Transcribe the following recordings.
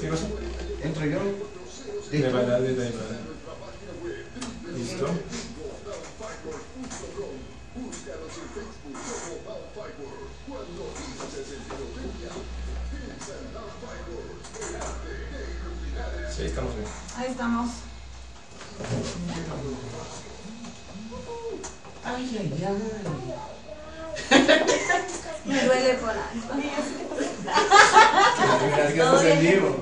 ¿Qué cosa? Entro yo. De verdad, de verdad. ¿Listo? Sí, estamos bien. Ahí estamos. Ay, ay, ay. Me duele por algo. Verás que estás en vivo.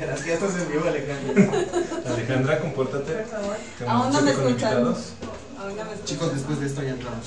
Verás que estás en vivo, Alejandro. Alejandra, compórtate. Por favor. Con- Aún no me con escuchan. invitados. Aún no me escuchan. Chicos, después de esto ya entramos.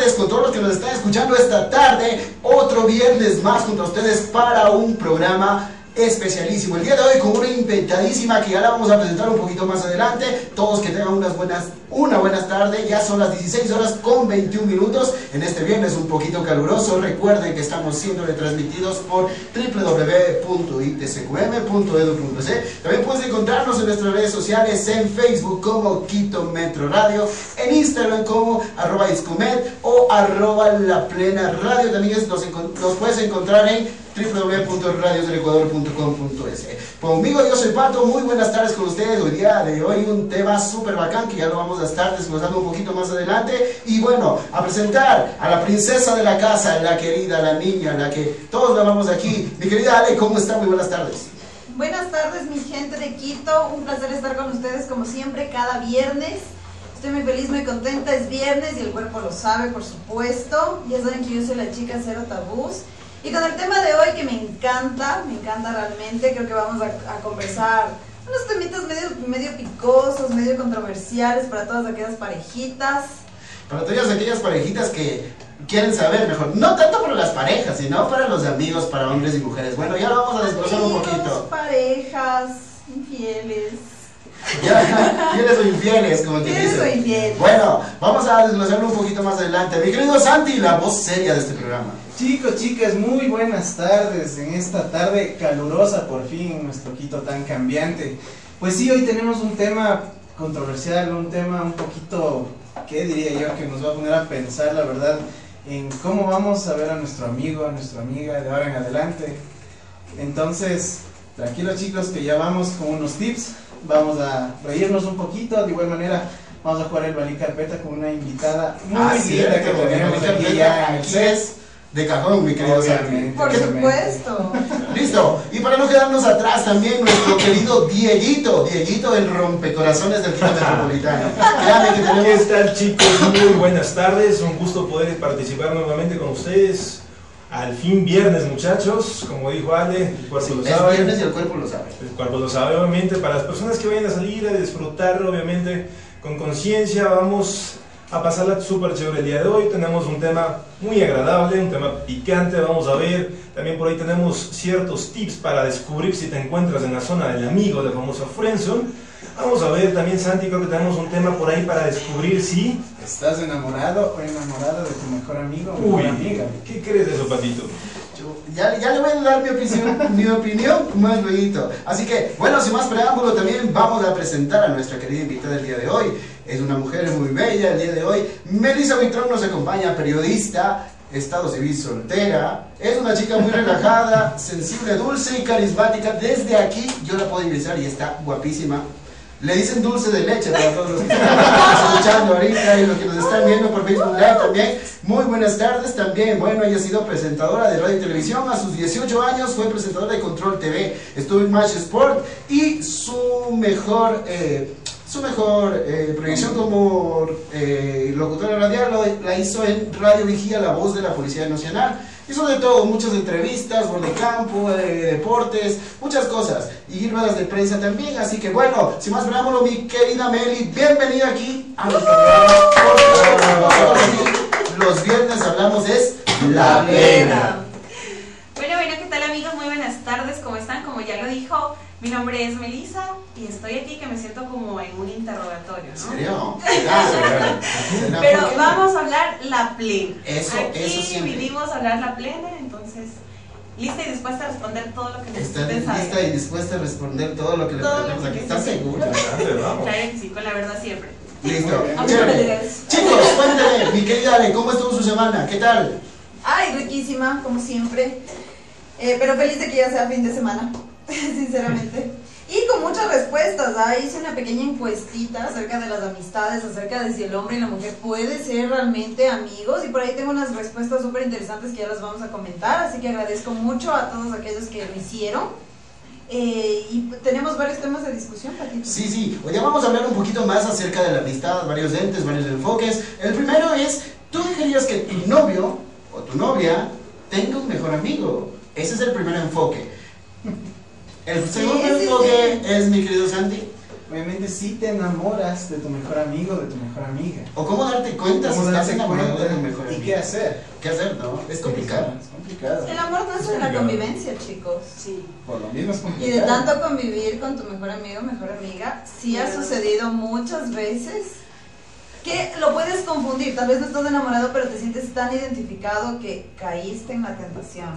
Con todos los que nos están escuchando esta tarde. Otro viernes más junto a ustedes para un programa especialísimo. El día de hoy con una inventadísima que ya la vamos a presentar un poquito más adelante. Todos que tengan unas buenas, una buena tarde. Ya son las 16 horas con 21 minutos en este viernes un poquito caluroso. Recuerden que estamos siendo retransmitidos por www.itcqm.edu.es. También puedes encontrarnos en nuestras redes sociales en Facebook como Quito Metro Radio, en Instagram como arroba Iscomet o arroba La Plena Radio. También nos, puedes encontrar en www.radiosdelecuador.com.es Conmigo yo soy Pato, muy buenas tardes con ustedes. Hoy día de hoy un tema súper bacán que ya lo vamos estar desglosando un poquito más adelante. Y bueno, a presentar a la princesa de la casa, la querida, la niña, la que todos la amamos aquí. Mi querida Ale, ¿cómo está? Muy buenas tardes. Buenas tardes, mi gente de Quito. Un placer estar con ustedes como siempre cada viernes. Estoy muy feliz, muy contenta. Es viernes y el cuerpo lo sabe, por supuesto. Ya saben que yo soy la chica cero tabús. Y con el tema de hoy que me encanta, me encanta realmente, creo que vamos a, a conversar unos temitas medio, medio picosos, medio controversiales para todas aquellas parejitas. Para todas aquellas parejitas que quieren saber mejor, no tanto para las parejas, sino para los amigos, para hombres y mujeres. Bueno, ya lo vamos a desglosar un poquito. parejas, infieles. Ya, fieles o infieles, como te dicen. o infieles. Bueno, vamos a desglosarlo un poquito más adelante. Mi querido Santi, la voz seria de este programa. Chicos, chicas, muy buenas tardes en esta tarde calurosa por fin en nuestro Quito tan cambiante. Pues sí, hoy tenemos un tema controversial, un tema un poquito, ¿qué diría yo? Que nos va a poner a pensar, la verdad, en cómo vamos a ver a nuestro amigo, a nuestra amiga de ahora en adelante. Entonces, tranquilos chicos, que ya vamos con unos tips, vamos a reírnos un poquito, de igual manera vamos a jugar el balí carpeta con una invitada muy Ah, linda cierto, que tenemos aquí ya en el CES. de cajón, mi querido. Por ¿Qué- supuesto. Listo, y para no quedarnos atrás también nuestro querido Dieguito, Dieguito el rompecorazones del Quito Metropolitano. ¿Qué tal chicos? Muy buenas tardes, un gusto poder participar nuevamente con ustedes. Al fin viernes muchachos, como dijo Ale, el cuerpo lo sabe. viernes y el cuerpo lo sabe. El cuerpo lo sabe, obviamente. Para las personas que vayan a salir a disfrutarlo, obviamente, con conciencia, vamos a pasarla súper chévere el día de hoy. Tenemos un tema muy agradable, un tema picante, vamos a ver. También por ahí tenemos ciertos tips para descubrir si te encuentras en la zona del amigo, del famoso friendzone. Vamos a ver también, Santi, creo que tenemos un tema por ahí para descubrir si... ¿Estás enamorado o enamorada de tu mejor amigo o Uy, mejor amiga? ¿qué crees de eso, Patito? Yo- Ya, ya le voy a dar mi opinión, mi opinión más luego. Así que, bueno, sin más preámbulo, también vamos a presentar a nuestra querida invitada del día de hoy. Es una mujer muy bella el día de hoy. Melissa Buitrón nos acompaña, periodista, estado civil soltera. Es una chica muy relajada, sensible, dulce y carismática. Desde aquí yo la puedo ingresar y está guapísima. Le dicen dulce de leche para todos los que están escuchando ahorita y los que nos están viendo por Facebook Live también. Muy buenas tardes también. Bueno, ella ha sido presentadora de radio y televisión. A sus 18 años fue presentadora de Control TV. Estuvo en Match Sport y su mejor... eh, su mejor eh, proyección como eh, locutora radial la hizo en Radio Vigía, la voz de la Policía Nacional. Hizo de todo, muchas entrevistas, gol de campo, eh, deportes, muchas cosas. Y ruedas de prensa también. Así que bueno, sin más preámbulo, mi querida Meli, bienvenida aquí a nuestro programa. Los viernes hablamos es La Plena. Bueno, bueno, ¿qué tal amigos? Muy buenas tardes, ¿cómo están? Como ya lo dijo, mi nombre es Melissa y estoy aquí que me siento como en un interrogatorio, ¿En ¿no? serio? Claro. Pero vamos a hablar la plena. Eso, aquí eso siempre. vinimos a hablar la plena, entonces lista y dispuesta a responder todo lo que Está necesiten saber. lista y dispuesta a responder todo lo que le preguntamos aquí. ¿Estás segura? Claro que sí, con la verdad siempre. Listo. Chicos, cuéntame, mi querida Ale, ¿cómo estuvo su semana? ¿Qué tal? Ay, riquísima, como siempre. Eh, pero feliz de que ya sea fin de semana, sinceramente. Y con muchas respuestas. ¿ah? Hice una pequeña encuestita acerca de las amistades, acerca de si el hombre y la mujer pueden ser realmente amigos. Y por ahí tengo unas respuestas súper interesantes que ya las vamos a comentar. Así que agradezco mucho a todos aquellos que lo hicieron. Eh, y tenemos varios temas de discusión, Patito. Sí, sí, hoy ya vamos a hablar un poquito más acerca de la amistad, varios entes, varios enfoques. El primero es, ¿tú querías que tu novio o tu novia tenga un mejor amigo? Ese es el primer enfoque. El segundo sí, sí. enfoque es, mi querido Santi, Obviamente si te enamoras de tu mejor amigo, de tu mejor amiga. o cómo darte cuenta si ¿Cómo estás darse enamorado de tu mejor ¿Y amigo. qué hacer? ¿Qué hacer, no? Es complicado. Es complicado. El amor nace de la convivencia, chicos. Sí. Por lo mismo es Y complicado. de tanto convivir con tu mejor amigo, mejor amiga, sí ha sucedido muchas veces que lo puedes confundir. Tal vez no estás enamorado, pero te sientes tan identificado que caíste en la tentación.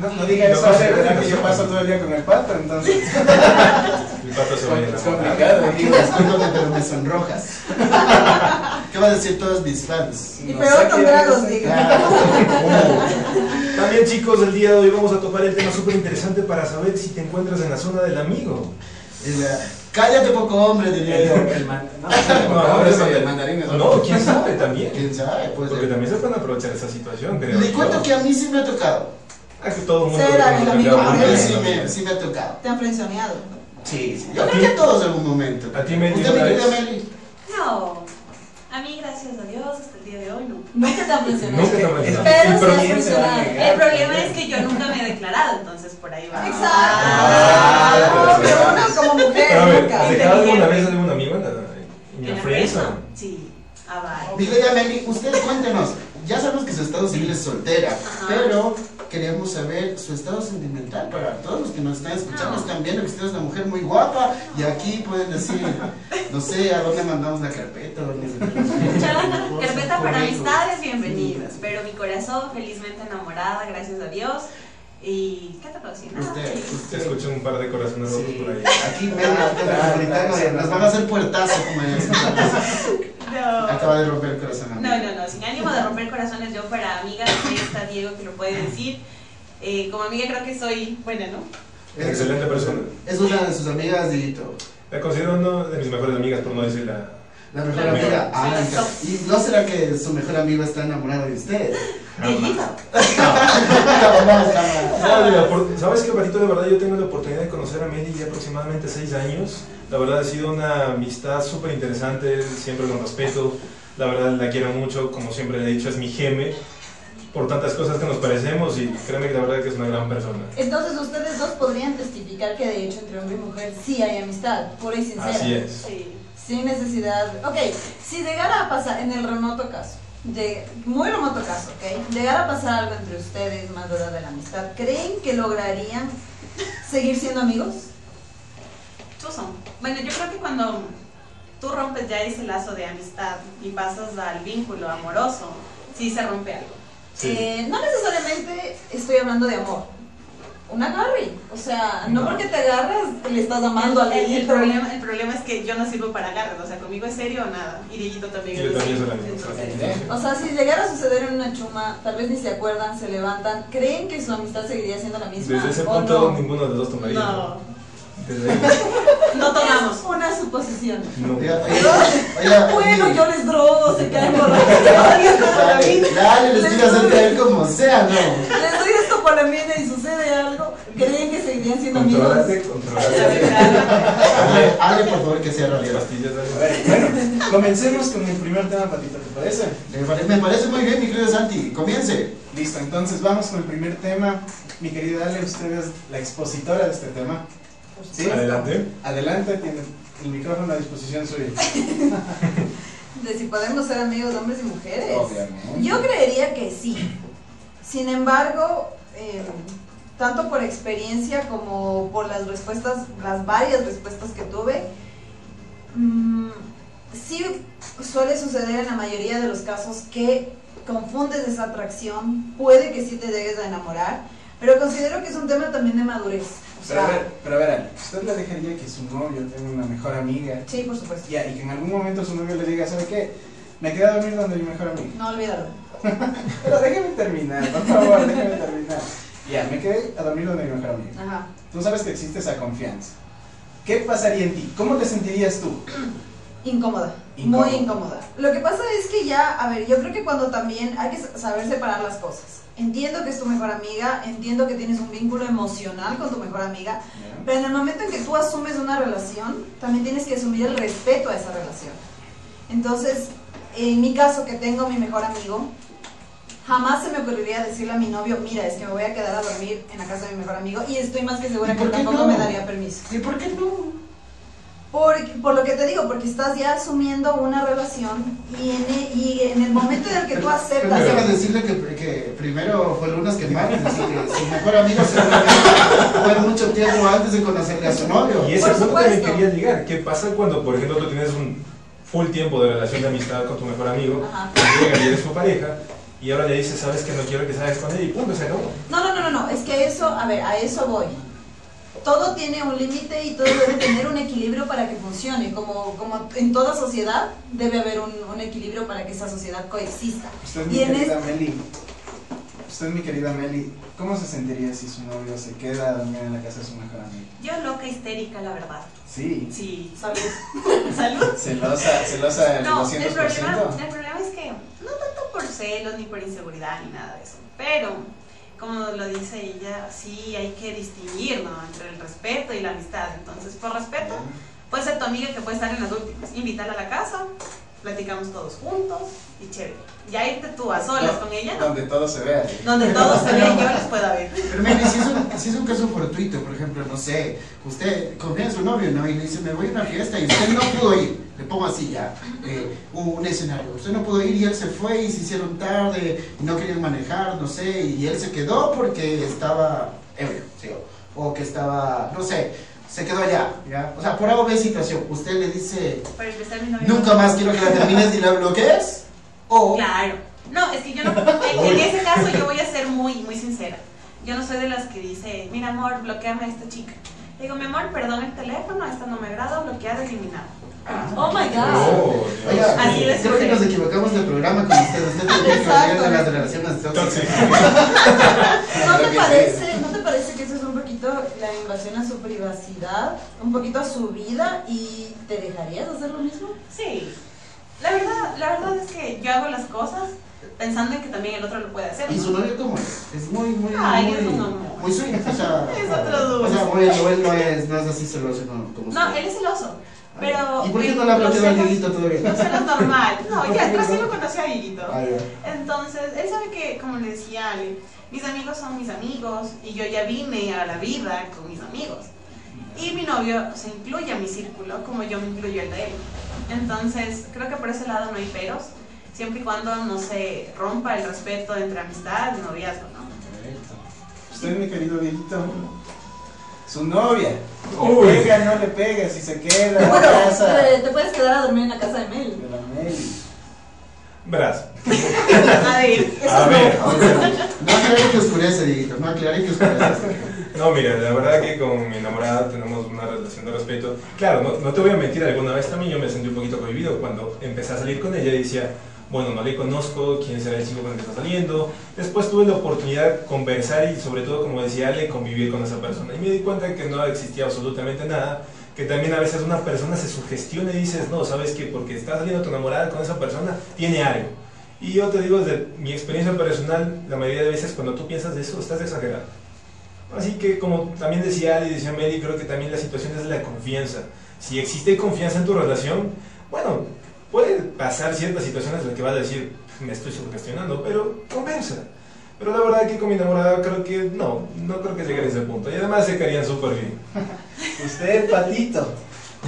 No, no diga No eso, verá nada. que yo paso todo el día con el pato, entonces El pato se va a es complicado. Discúlpame, pero me sonrojas. ¿Qué van a decir todos mis fans? Y No peor con tragos, diga. También chicos, el día de hoy vamos a topar el tema súper interesante para saber si te encuentras en la zona del amigo. La- Cállate poco hombre, diría yo. El man- no, No, eso- el mandarín es No, quién sabe también. ¿Quién sabe? Pues, Porque también se pueden aprovechar esa situación, creo. Le cuento que a mí sí me ha tocado. Ah, que todo el mundo Ser le el conoce amigo a mí sí me, sí me ha tocado. Te han frenzoneado. Sí, sí. Yo creo que a todos en algún momento. ¿A ti, Meli, ¿Usted? Meli? No, a mí gracias a Dios hasta el día de hoy no. Nunca te han frenzoneado. Nunca te han Es- frenzoneado. Pero el se has promiso se va a funcionado. El problema es que yo nunca me he declarado, entonces por ahí va. Exacto. Ah, No, pero uno como mujer Pero a ver, nunca. ¿has dejado alguna vez a algún amigo en la, en ¿En la la fresa? Sí, ah, vale. Mi querida Meli, usted cuéntenos. Ya sabemos que su estado civil es soltera, Ajá. pero queríamos saber su estado sentimental para todos los que nos están escuchando. No. Están viendo que usted es una mujer muy guapa y aquí pueden decir, no sé, a dónde mandamos la carpeta, dónde Carpeta para amistades, bienvenidas. Pero mi corazón felizmente enamorada, gracias a Dios. ¿Y qué te puedo decir? Nada, Usted. Se usted. escucha un par de corazones rotos por ahí. aquí medio nos van a hacer puertazo como dicen. No. Acaba de romper el corazón. a mí. No, no, no, sin ánimo de romper corazones, yo para amigas, ahí está Diego que lo puede decir. Eh, como amiga creo que soy buena, ¿no? Es- Excelente persona. Es una de sus amigas, Dieguito. La considero una de mis mejores amigas, por no decir la... La mejor La amiga. Ah. ¿Y no será que su mejor amigo está enamorado de usted? ¿Sabes qué, Patito? De verdad, yo tengo la oportunidad de conocer a Meli ya aproximadamente seis años. La verdad, ha sido una amistad súper interesante, siempre con respeto. La verdad, la quiero mucho, como siempre le he dicho, es mi geme. Por tantas cosas que nos parecemos y créeme que la verdad que es una gran persona. Entonces ustedes dos podrían testificar que de hecho entre hombre y mujer sí hay amistad, pura y sincera. Así es. Sí. Sin necesidad. Ok, si llegara a pasar, en el remoto caso, de, muy remoto caso, ok, llegara a pasar algo entre ustedes más allá de la amistad, ¿creen que lograrían seguir siendo amigos? Susan. Bueno, yo creo que cuando tú rompes ya ese lazo de amistad y pasas al vínculo amoroso, sí se rompe algo. Sí. Eh, no necesariamente estoy hablando de amor. Un agarre. O sea, no, No. porque te agarras le estás amando al el, el Dieguito. problema, el problema es que yo no sirvo para agarres, o sea, conmigo es serio o nada. Y Dieguito también Yo es también soy la misma. O sea, si llegara a suceder en una chuma, tal vez ni se acuerdan, se levantan, ¿creen que su amistad seguiría siendo la misma? Desde ese ¿O punto, no? ninguno de los dos tomaría. No. Desde No tomamos. Es una suposición. no. Bueno, oye, yo les drogo, se caen por la Dale, les quiero hacer caer como sea, ¿no? Les doy la mina y sucede algo. ¿Creen que seguirían siendo amigos? Controlate, controlate. Por favor, que sea realidad. A ver, bueno, comencemos con el primer tema, Patito, ¿te parece? Me pare- Me parece muy bien, mi querido Santi. Comience. Listo, entonces vamos con el primer tema. Mi querida Ale, usted es la expositora de este tema. ¿Sí? Adelante. Adelante, tiene el micrófono a disposición suya. De si podemos ser amigos hombres y mujeres. Obviamente. Yo creería que sí. Sin embargo, eh, tanto por experiencia como por las respuestas, las varias respuestas que tuve, mm, sí suele suceder en la mayoría de los casos que confundes esa atracción, puede que sí te llegues a enamorar, pero considero que es un tema también de madurez. O Pero a ver, pero a ver, ¿usted le dejaría que su novio tenga una mejor amiga? sí, por supuesto. Ya, y que en algún momento su novio le diga, ¿sabe qué? Me quedé a dormir donde mi mejor amiga. No olvídalo. Pero déjeme terminar, por favor, déjeme terminar. Ya, me quedé a dormir donde mi mejor amiga. Ajá. Tú sabes que existe esa confianza. ¿Qué pasaría en ti? ¿Cómo te sentirías tú? Incómoda, Incómoda. muy incómoda. Lo que pasa es que ya, a ver, yo creo que cuando también hay que saber separar las cosas. Entiendo que es tu mejor amiga, entiendo que tienes un vínculo emocional con tu mejor amiga, pero en el momento en que tú asumes una relación, también tienes que asumir el respeto a esa relación. Entonces, en mi caso, que tengo mi mejor amigo, jamás se me ocurriría decirle a mi novio, mira, es que me voy a quedar a dormir en la casa de mi mejor amigo y estoy más que segura ¿Y que tampoco no? me daría permiso. ¿Y por qué no? Por, por lo que te digo, porque estás ya asumiendo una relación y en el, y en el momento en el que tú aceptas... Pero déjame decirle que, que primero fue lunas que martes, así que su mejor amigo fue mucho tiempo antes de conocerle a su novio. Y ese Por punto también quería llegar. ¿Qué pasa cuando, por ejemplo, tú tienes un full tiempo de relación de amistad con tu mejor amigo, llega y eres su pareja, y ahora le dices, sabes que no quiero que salgas con él, y punto, se acabó. No, no, no, no, no, es que eso, a ver, a eso voy. Todo tiene un límite y todo debe tener un equilibrio para que funcione. Como, como en toda sociedad debe haber un, un equilibrio para que esa sociedad coexista. Usted, Y en Meli, usted, mi querida Meli, ¿cómo se sentiría si su novio se queda a dormir en la casa de su mejor amigo? Yo loca, histérica, la verdad. Sí. Sí. Salud. Salud. Celosa, celosa del No, 200%. el problema, el problema es que no tanto por celos ni por inseguridad ni nada de eso, pero como lo dice ella, sí hay que distinguir ¿no? entre el respeto y la amistad. Entonces, por respeto, puede ser tu amiga que puede estar en las últimas, invitarla a la casa, platicamos todos juntos y chévere. Ya irte tú a solas No, con ella, no. Donde todo se vea. Donde todos se ven, yo les pueda ver. Pero mire, si es, un, si es un caso fortuito, por ejemplo, no sé, usted confía en su novio, ¿no? Y le dice, me voy a una fiesta y usted no pudo ir. Le pongo así ya, eh, un escenario. Usted no pudo ir y él se fue y se hicieron tarde y no querían manejar, no sé, y él se quedó porque estaba ebrio, sí, o que estaba, no sé, se quedó allá, ¿ya? O sea, por algo de situación, usted le dice, Para empezar, mi novio nunca más quiero que la termines y la bloquees, o... Claro. No, es que yo no. En, en ese caso, yo voy a ser muy, muy sincera. Yo no soy de las que dice, mira, amor, bloqueame a esta chica. Le digo, mi amor, perdón el teléfono, esta no me agrada, bloqueada, eliminada. Oh my god. Oh. Oiga, Así creo que nos equivocamos de programa con usted. Usted tendría que Exacto. hablar de las relaciones tóxicas. ¿No te, parece, ¿No te parece que eso es un poquito la invasión a su privacidad, un poquito a su vida y te dejarías hacer lo mismo? Sí. La verdad, la verdad es que yo hago las cosas pensando en que también el otro lo puede hacer. ¿Y ¿no? su novio cómo es? Es muy, muy, Ay, muy, es un amor. muy sweet, o sea, Es otro dulce. o sea, muy, él no es, no es así celoso como, como No, usted. él es celoso. Pero. ¿Y por qué no le ha bloqueado al Dieguito todavía? Los celos normal. No, ya, recién lo conocí a Dieguito. Ah. Entonces, él sabe que, como le decía Ale, mis amigos son mis amigos y yo ya vine a la vida con mis amigos. Y mi novio se incluye a mi círculo como yo me incluyo el de él. Entonces, creo que por ese lado no hay peros, siempre y cuando no se rompa el respeto entre amistad y noviazgo, ¿no? Correcto. Usted, mi querido Dieguito, su novia. Uy. ¿Le pega no le pega? Si se queda en la Bueno, casa te, te puedes quedar a dormir en la casa de Mel. de la Meli. Verás. A ver, A ver. No aclaré que oscurece, Dieguito, no aclaré que oscurece. No, mira, la verdad que con mi enamorada tenemos una relación de respeto. Claro, no, no te voy a mentir, alguna vez también yo me sentí un poquito cohibido cuando empecé a salir con ella y decía, bueno, no le conozco, quién será el chico con el que está saliendo. Después tuve la oportunidad de conversar y sobre todo, como decía Ale, convivir con esa persona. Y me di cuenta que no existía absolutamente nada, que también a veces una persona se sugestiona y dices, no, sabes que porque estás saliendo tu enamorada con esa persona, tiene algo. Y yo te digo, desde mi experiencia personal, la mayoría de veces cuando tú piensas de eso, estás exagerando. Así que como también decía Ali, decía Meli, creo que también la situación es la confianza. Si existe confianza en tu relación, bueno, puede pasar ciertas situaciones en las que vas a decir, me estoy sugestionando, pero conversa. Pero la verdad que con mi enamorada creo que no, no creo que llegue a ese punto. Y además se caerían súper bien. Usted, Patito.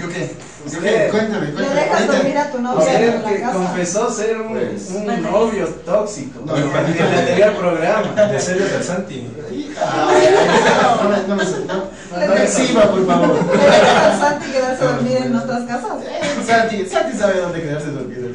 ¿Yo qué? ¿Yo qué? Cuéntame, Le cuéntame. dejas Ahorita- dormir a tu novia en el la que casa. confesó ser un, Pues. un novio tóxico. No, en no, el no. anterior programa. De serio del Santi. No me, no me, no, no me exhiba, por favor. ¿Le dejas al Santi quedarse a dormir en casas? Eh, Santi, Santi sabe dónde quedarse dormido.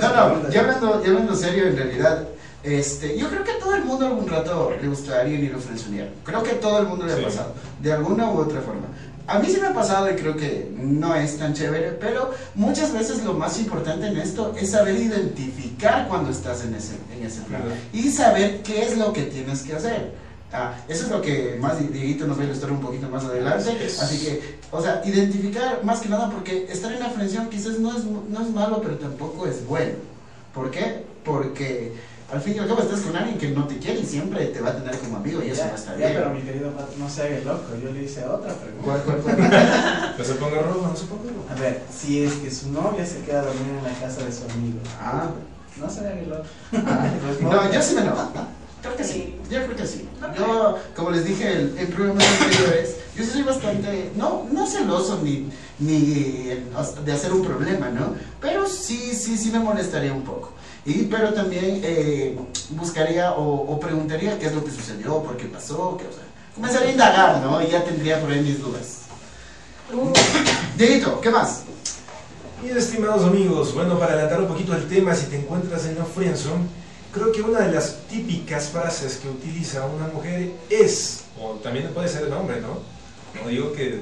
No, no, ya hablando, ya hablando serio, en realidad, este, yo creo que a todo el mundo algún rato le gustaría ir a frenzonear. Creo que a todo el mundo le ha Sí. pasado, de alguna u otra forma. A mí sí me ha pasado y creo que no es tan chévere, pero muchas veces lo más importante en esto es saber identificar cuando estás en ese, en ese plan Claro. y saber qué es lo que tienes que hacer. Ah, eso es lo que más Di- Dieguito nos va a ilustrar un poquito más adelante. Así. Así que, o sea, identificar más que nada porque estar en la frención quizás no es, no es malo, pero tampoco es bueno. ¿Por qué? Porque al fin y al cabo estás con alguien que no te quiere y siempre te va a tener como amigo y eso Ya, no está ya, bien. pero mi querido Pato, no se haga el loco. Yo le hice otra pregunta. ¿Cuál, cuál, cuál? No se ponga rojo, no se ponga rojo. A ver, si es que su novia se queda a dormir en la casa de su amigo. Ah. No se haga el loco. Ah, Pues no, yo sí me enojo. Creo que sí, yo creo que sí. Yo, como les dije en, en programas anteriores, yo sí soy bastante, no, no celoso ni, ni de hacer un problema, ¿no? Pero sí, sí, sí me molestaría un poco. Y, pero también eh, buscaría o, o preguntaría qué es lo que sucedió, por qué pasó, qué, o sea, comenzaría a indagar, ¿no? Y ya tendría por ahí mis dudas. Dieguito, ¿qué más? Y estimados amigos, bueno, para adelantar un poquito el tema, si te encuentras en la friendzone, creo que una de las típicas frases que utiliza una mujer es, o también puede ser el hombre, ¿no? No digo que,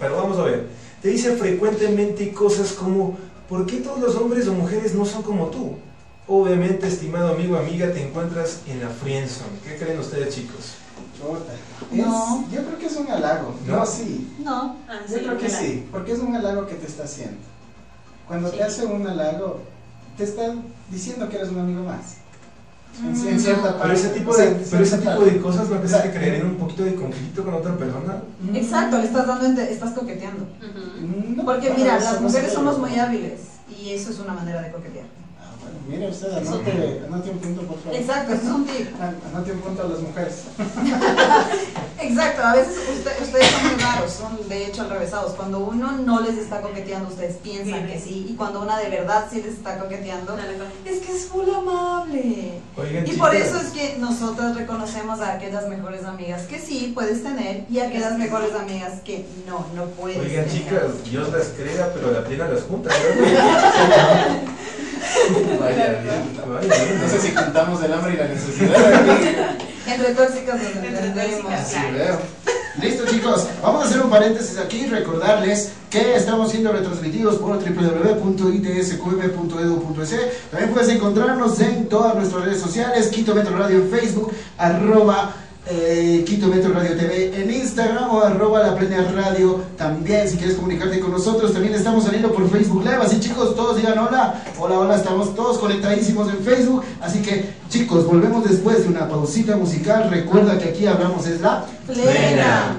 pero vamos a ver, te dice frecuentemente cosas como, ¿por qué todos los hombres o mujeres no son como tú? Obviamente, estimado amigo, amiga, te encuentras en la friendzone. ¿Qué creen ustedes, chicos? Chuta. No. Yo creo que es un halago. No. No, sí. No. Ah, Yo sí, creo que claro. sí, porque es un halago que te está haciendo. Cuando Sí. te hace un halago, te está diciendo que eres un amigo más. En, Mm, en cierta no. parte. Pero ese tipo de, pero ese tipo de cosas no te hace creer en un poquito de conflicto con otra persona. Mm. Exacto, le estás dando, estás coqueteando. No, Porque mira, las mujeres somos muy hábiles y eso es una manera de coquetear. Mire usted, anote, anote un punto, por favor. Exacto, es un tip. An- Anote un punto a las mujeres. Exacto, a veces usted- ustedes son muy raros, son de hecho enrevesados. Cuando uno no les está coqueteando, ustedes piensan que sí. Y cuando una de verdad sí les está coqueteando, es que es full amable. Oigan, Y por chicas, eso es que nosotras reconocemos a aquellas mejores amigas que sí puedes tener y a aquellas mejores amigas que no, no puedes Oigan, tener. chicas, Dios las crea, pero la plena las junta. Vaya bien. Vaya, bien. No sé si contamos el hambre y la necesidad. Entre tóxicas nos Entre entendemos. tóxicas. Sí, veo. Listo chicos, vamos a hacer un paréntesis aquí y recordarles que estamos siendo retransmitidos por www.itsqm.edu.es También puedes encontrarnos en todas nuestras redes sociales, Quito Metro Radio en Facebook, arroba eh, Quito Metro Radio TV en Instagram o arroba La Plena Radio también si quieres comunicarte con nosotros. También estamos saliendo por Facebook Live, así chicos, todos digan hola, hola, hola, estamos todos conectadísimos en Facebook. Así que chicos, volvemos después de una pausita musical. Recuerda que aquí hablamos es la... Plena.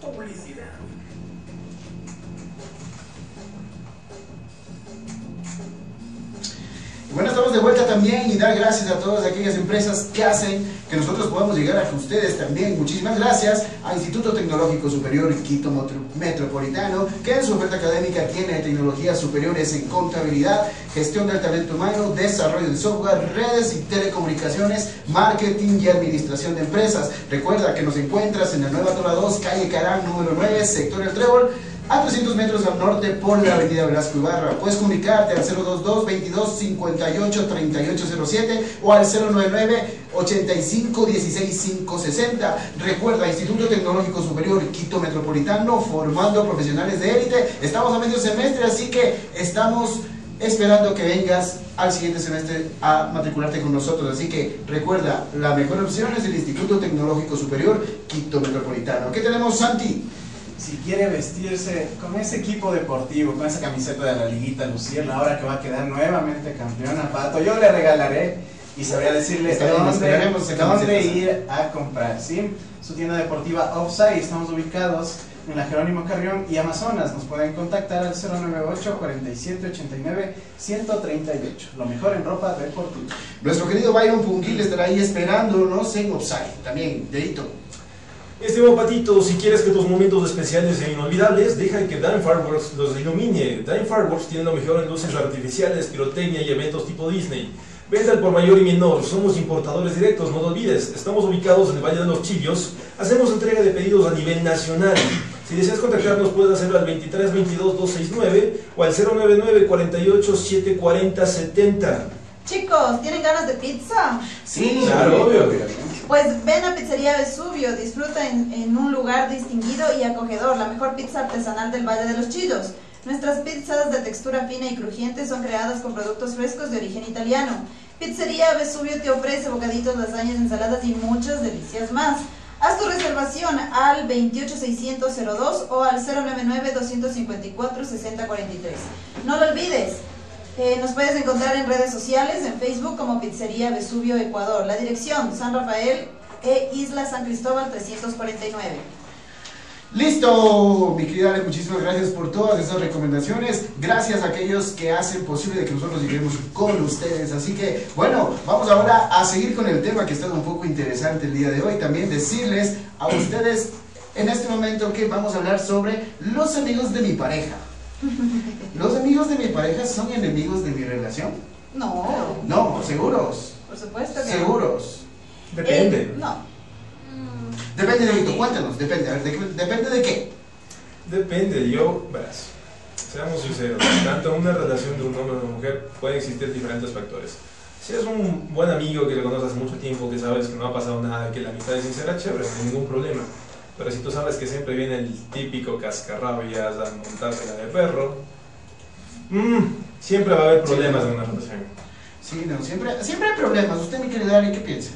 Publicidad. Y bueno, estamos de vuelta también y dar gracias a todas aquellas empresas que hacen que nosotros podamos llegar a ustedes también. Muchísimas gracias a Instituto Tecnológico Superior Quito Metro- Metropolitano, que en su oferta académica tiene tecnologías superiores en contabilidad, gestión del talento humano, desarrollo de software, redes y telecomunicaciones, marketing y administración de empresas. Recuerda que nos encuentras en la Nueva Torre 2, calle Carán, número 9, sector El Trébol a 300 metros al norte por la avenida Velasco Ibarra. Puedes comunicarte al 022 22 58 3807 o al 099 85 16 560. Recuerda, Instituto Tecnológico Superior Quito Metropolitano, formando profesionales de élite. Estamos a medio semestre, así que estamos esperando que vengas al siguiente semestre a matricularte con nosotros. Así que recuerda, la mejor opción es el Instituto Tecnológico Superior Quito Metropolitano. ¿Qué tenemos, Santi? Si quiere vestirse con ese equipo deportivo, con esa camiseta de la liguita, lucirla, ahora que va a quedar nuevamente campeona, Pato, yo le regalaré y sabría decirle dónde, dónde ir a comprar. ¿sí? Su tienda deportiva Offside, estamos ubicados en la Jerónimo Carrión y Amazonas. Nos pueden contactar al 098 47 89 138. Lo mejor en ropa deportiva. Nuestro querido Byron Punguil estará ahí esperándonos en Offside. También, dedito. Estimado Patito, si quieres que tus momentos especiales sean inolvidables, deja que Dime Fireworks los ilumine. Dime Fireworks tiene lo mejor en luces artificiales, pirotecnia y eventos tipo Disney. Venta al por mayor y menor, somos importadores directos, no lo olvides. Estamos ubicados en el Valle de los Chillos. Hacemos entrega de pedidos a nivel nacional. Si deseas contactarnos, puedes hacerlo al 23 22 269 o al 099 48 740 70. Chicos, ¿tienen ganas de pizza? Sí, Claro, obvio. Pues ven a Pizzería Vesubio, disfruta en, en un lugar distinguido y acogedor, la mejor pizza artesanal del Valle de los Chillos. Nuestras pizzas de textura fina y crujiente son creadas con productos frescos de origen italiano. Pizzería Vesubio te ofrece bocaditos, lasañas, ensaladas y muchas delicias más. Haz tu reservación al 28602 o al 099-254-6043. No lo olvides, eh, nos puedes encontrar en redes sociales, en Facebook como Pizzería Vesubio Ecuador. La dirección, San Rafael e Isla San Cristóbal 349. Listo, mi querida Ale, muchísimas gracias por todas esas recomendaciones. Gracias a aquellos que hacen posible que nosotros lleguemos con ustedes. Así que, bueno, vamos ahora a seguir con el tema que está un poco interesante el día de hoy. También decirles a ustedes en este momento que vamos a hablar sobre los amigos de mi pareja. ¿Los amigos de mi pareja son enemigos de mi relación? No, No, seguros. por supuesto que no. Seguros. Depende. Eh, no, Depende de Vito, cuéntanos, depende. A ver, ¿de qué- ¿depende de qué? Depende, yo, verás, seamos sinceros, tanto en una relación de un hombre o una mujer pueden existir diferentes factores. Si es un buen amigo que le conoces hace mucho tiempo, que sabes que no ha pasado nada, que la amistad es sincera, chévere, no hay ningún problema. Pero si tú sabes que siempre viene el típico cascarrabias a montársela de perro, mm, siempre va a haber problemas en una relación. Sí, no, siempre, siempre hay problemas. Usted, mi querida Ale, ¿qué piensa?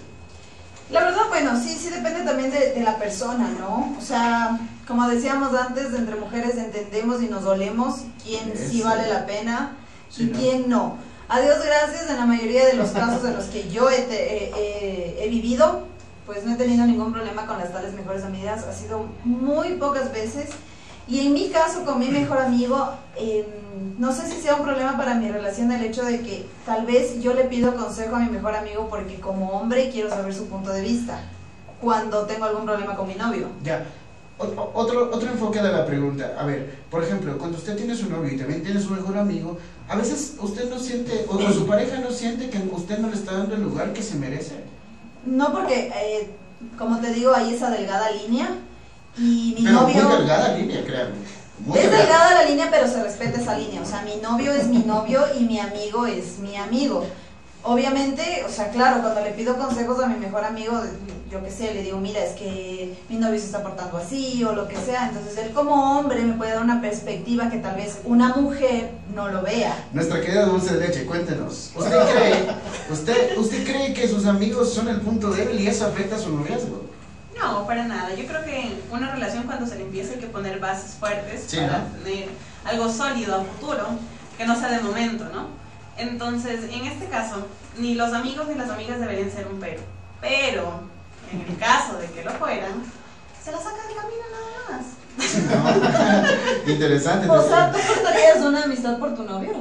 La verdad, bueno, sí, sí depende también de, de la persona, ¿no? O sea, como decíamos antes, entre mujeres entendemos y nos dolemos quién sí vale la pena Sí, y ¿no? quién no. A Dios gracias, en la mayoría de los casos en los que yo he, te- he- he- he vivido, pues no he tenido ningún problema con las tales mejores amigas. Ha sido muy pocas veces. Y en mi caso, con mi mejor amigo, eh, no sé si sea un problema para mi relación el hecho de que tal vez yo le pido consejo a mi mejor amigo porque como hombre quiero saber su punto de vista cuando tengo algún problema con mi novio. Ya. Otro, otro enfoque de la pregunta. A ver, por ejemplo, cuando usted tiene su novio y también tiene su mejor amigo, a veces usted no siente, o, o su pareja no siente que usted no le está dando el lugar que se merece. No porque, eh, como te digo, hay esa delgada línea y mi Pero novio... muy delgada línea, créanme. Muy Es delgada la línea, pero se respeta esa línea. O sea, mi novio es mi novio y mi amigo es mi amigo. Obviamente, o sea, claro, cuando le pido consejos a mi mejor amigo, yo qué sé, le digo, mira, es que mi novio se está portando así o lo que sea. Entonces, él como hombre me puede dar una perspectiva que tal vez una mujer no lo vea. Nuestra querida dulce de leche, cuéntenos. ¿Usted cree, usted, usted cree que sus amigos son el punto débil y eso afecta a su noviazgo? No, para nada. Yo creo que una relación cuando se le empieza hay que poner bases fuertes Sí, para ¿no? tener algo sólido a futuro, que no sea de momento, ¿no? Entonces, en este caso, ni los amigos ni las amigas deberían ser un pero. Pero, en el caso de que lo fueran, se la saca del camino nada más. ¿no? Interesante. O sea, ¿tú cortarías una amistad por tu novio?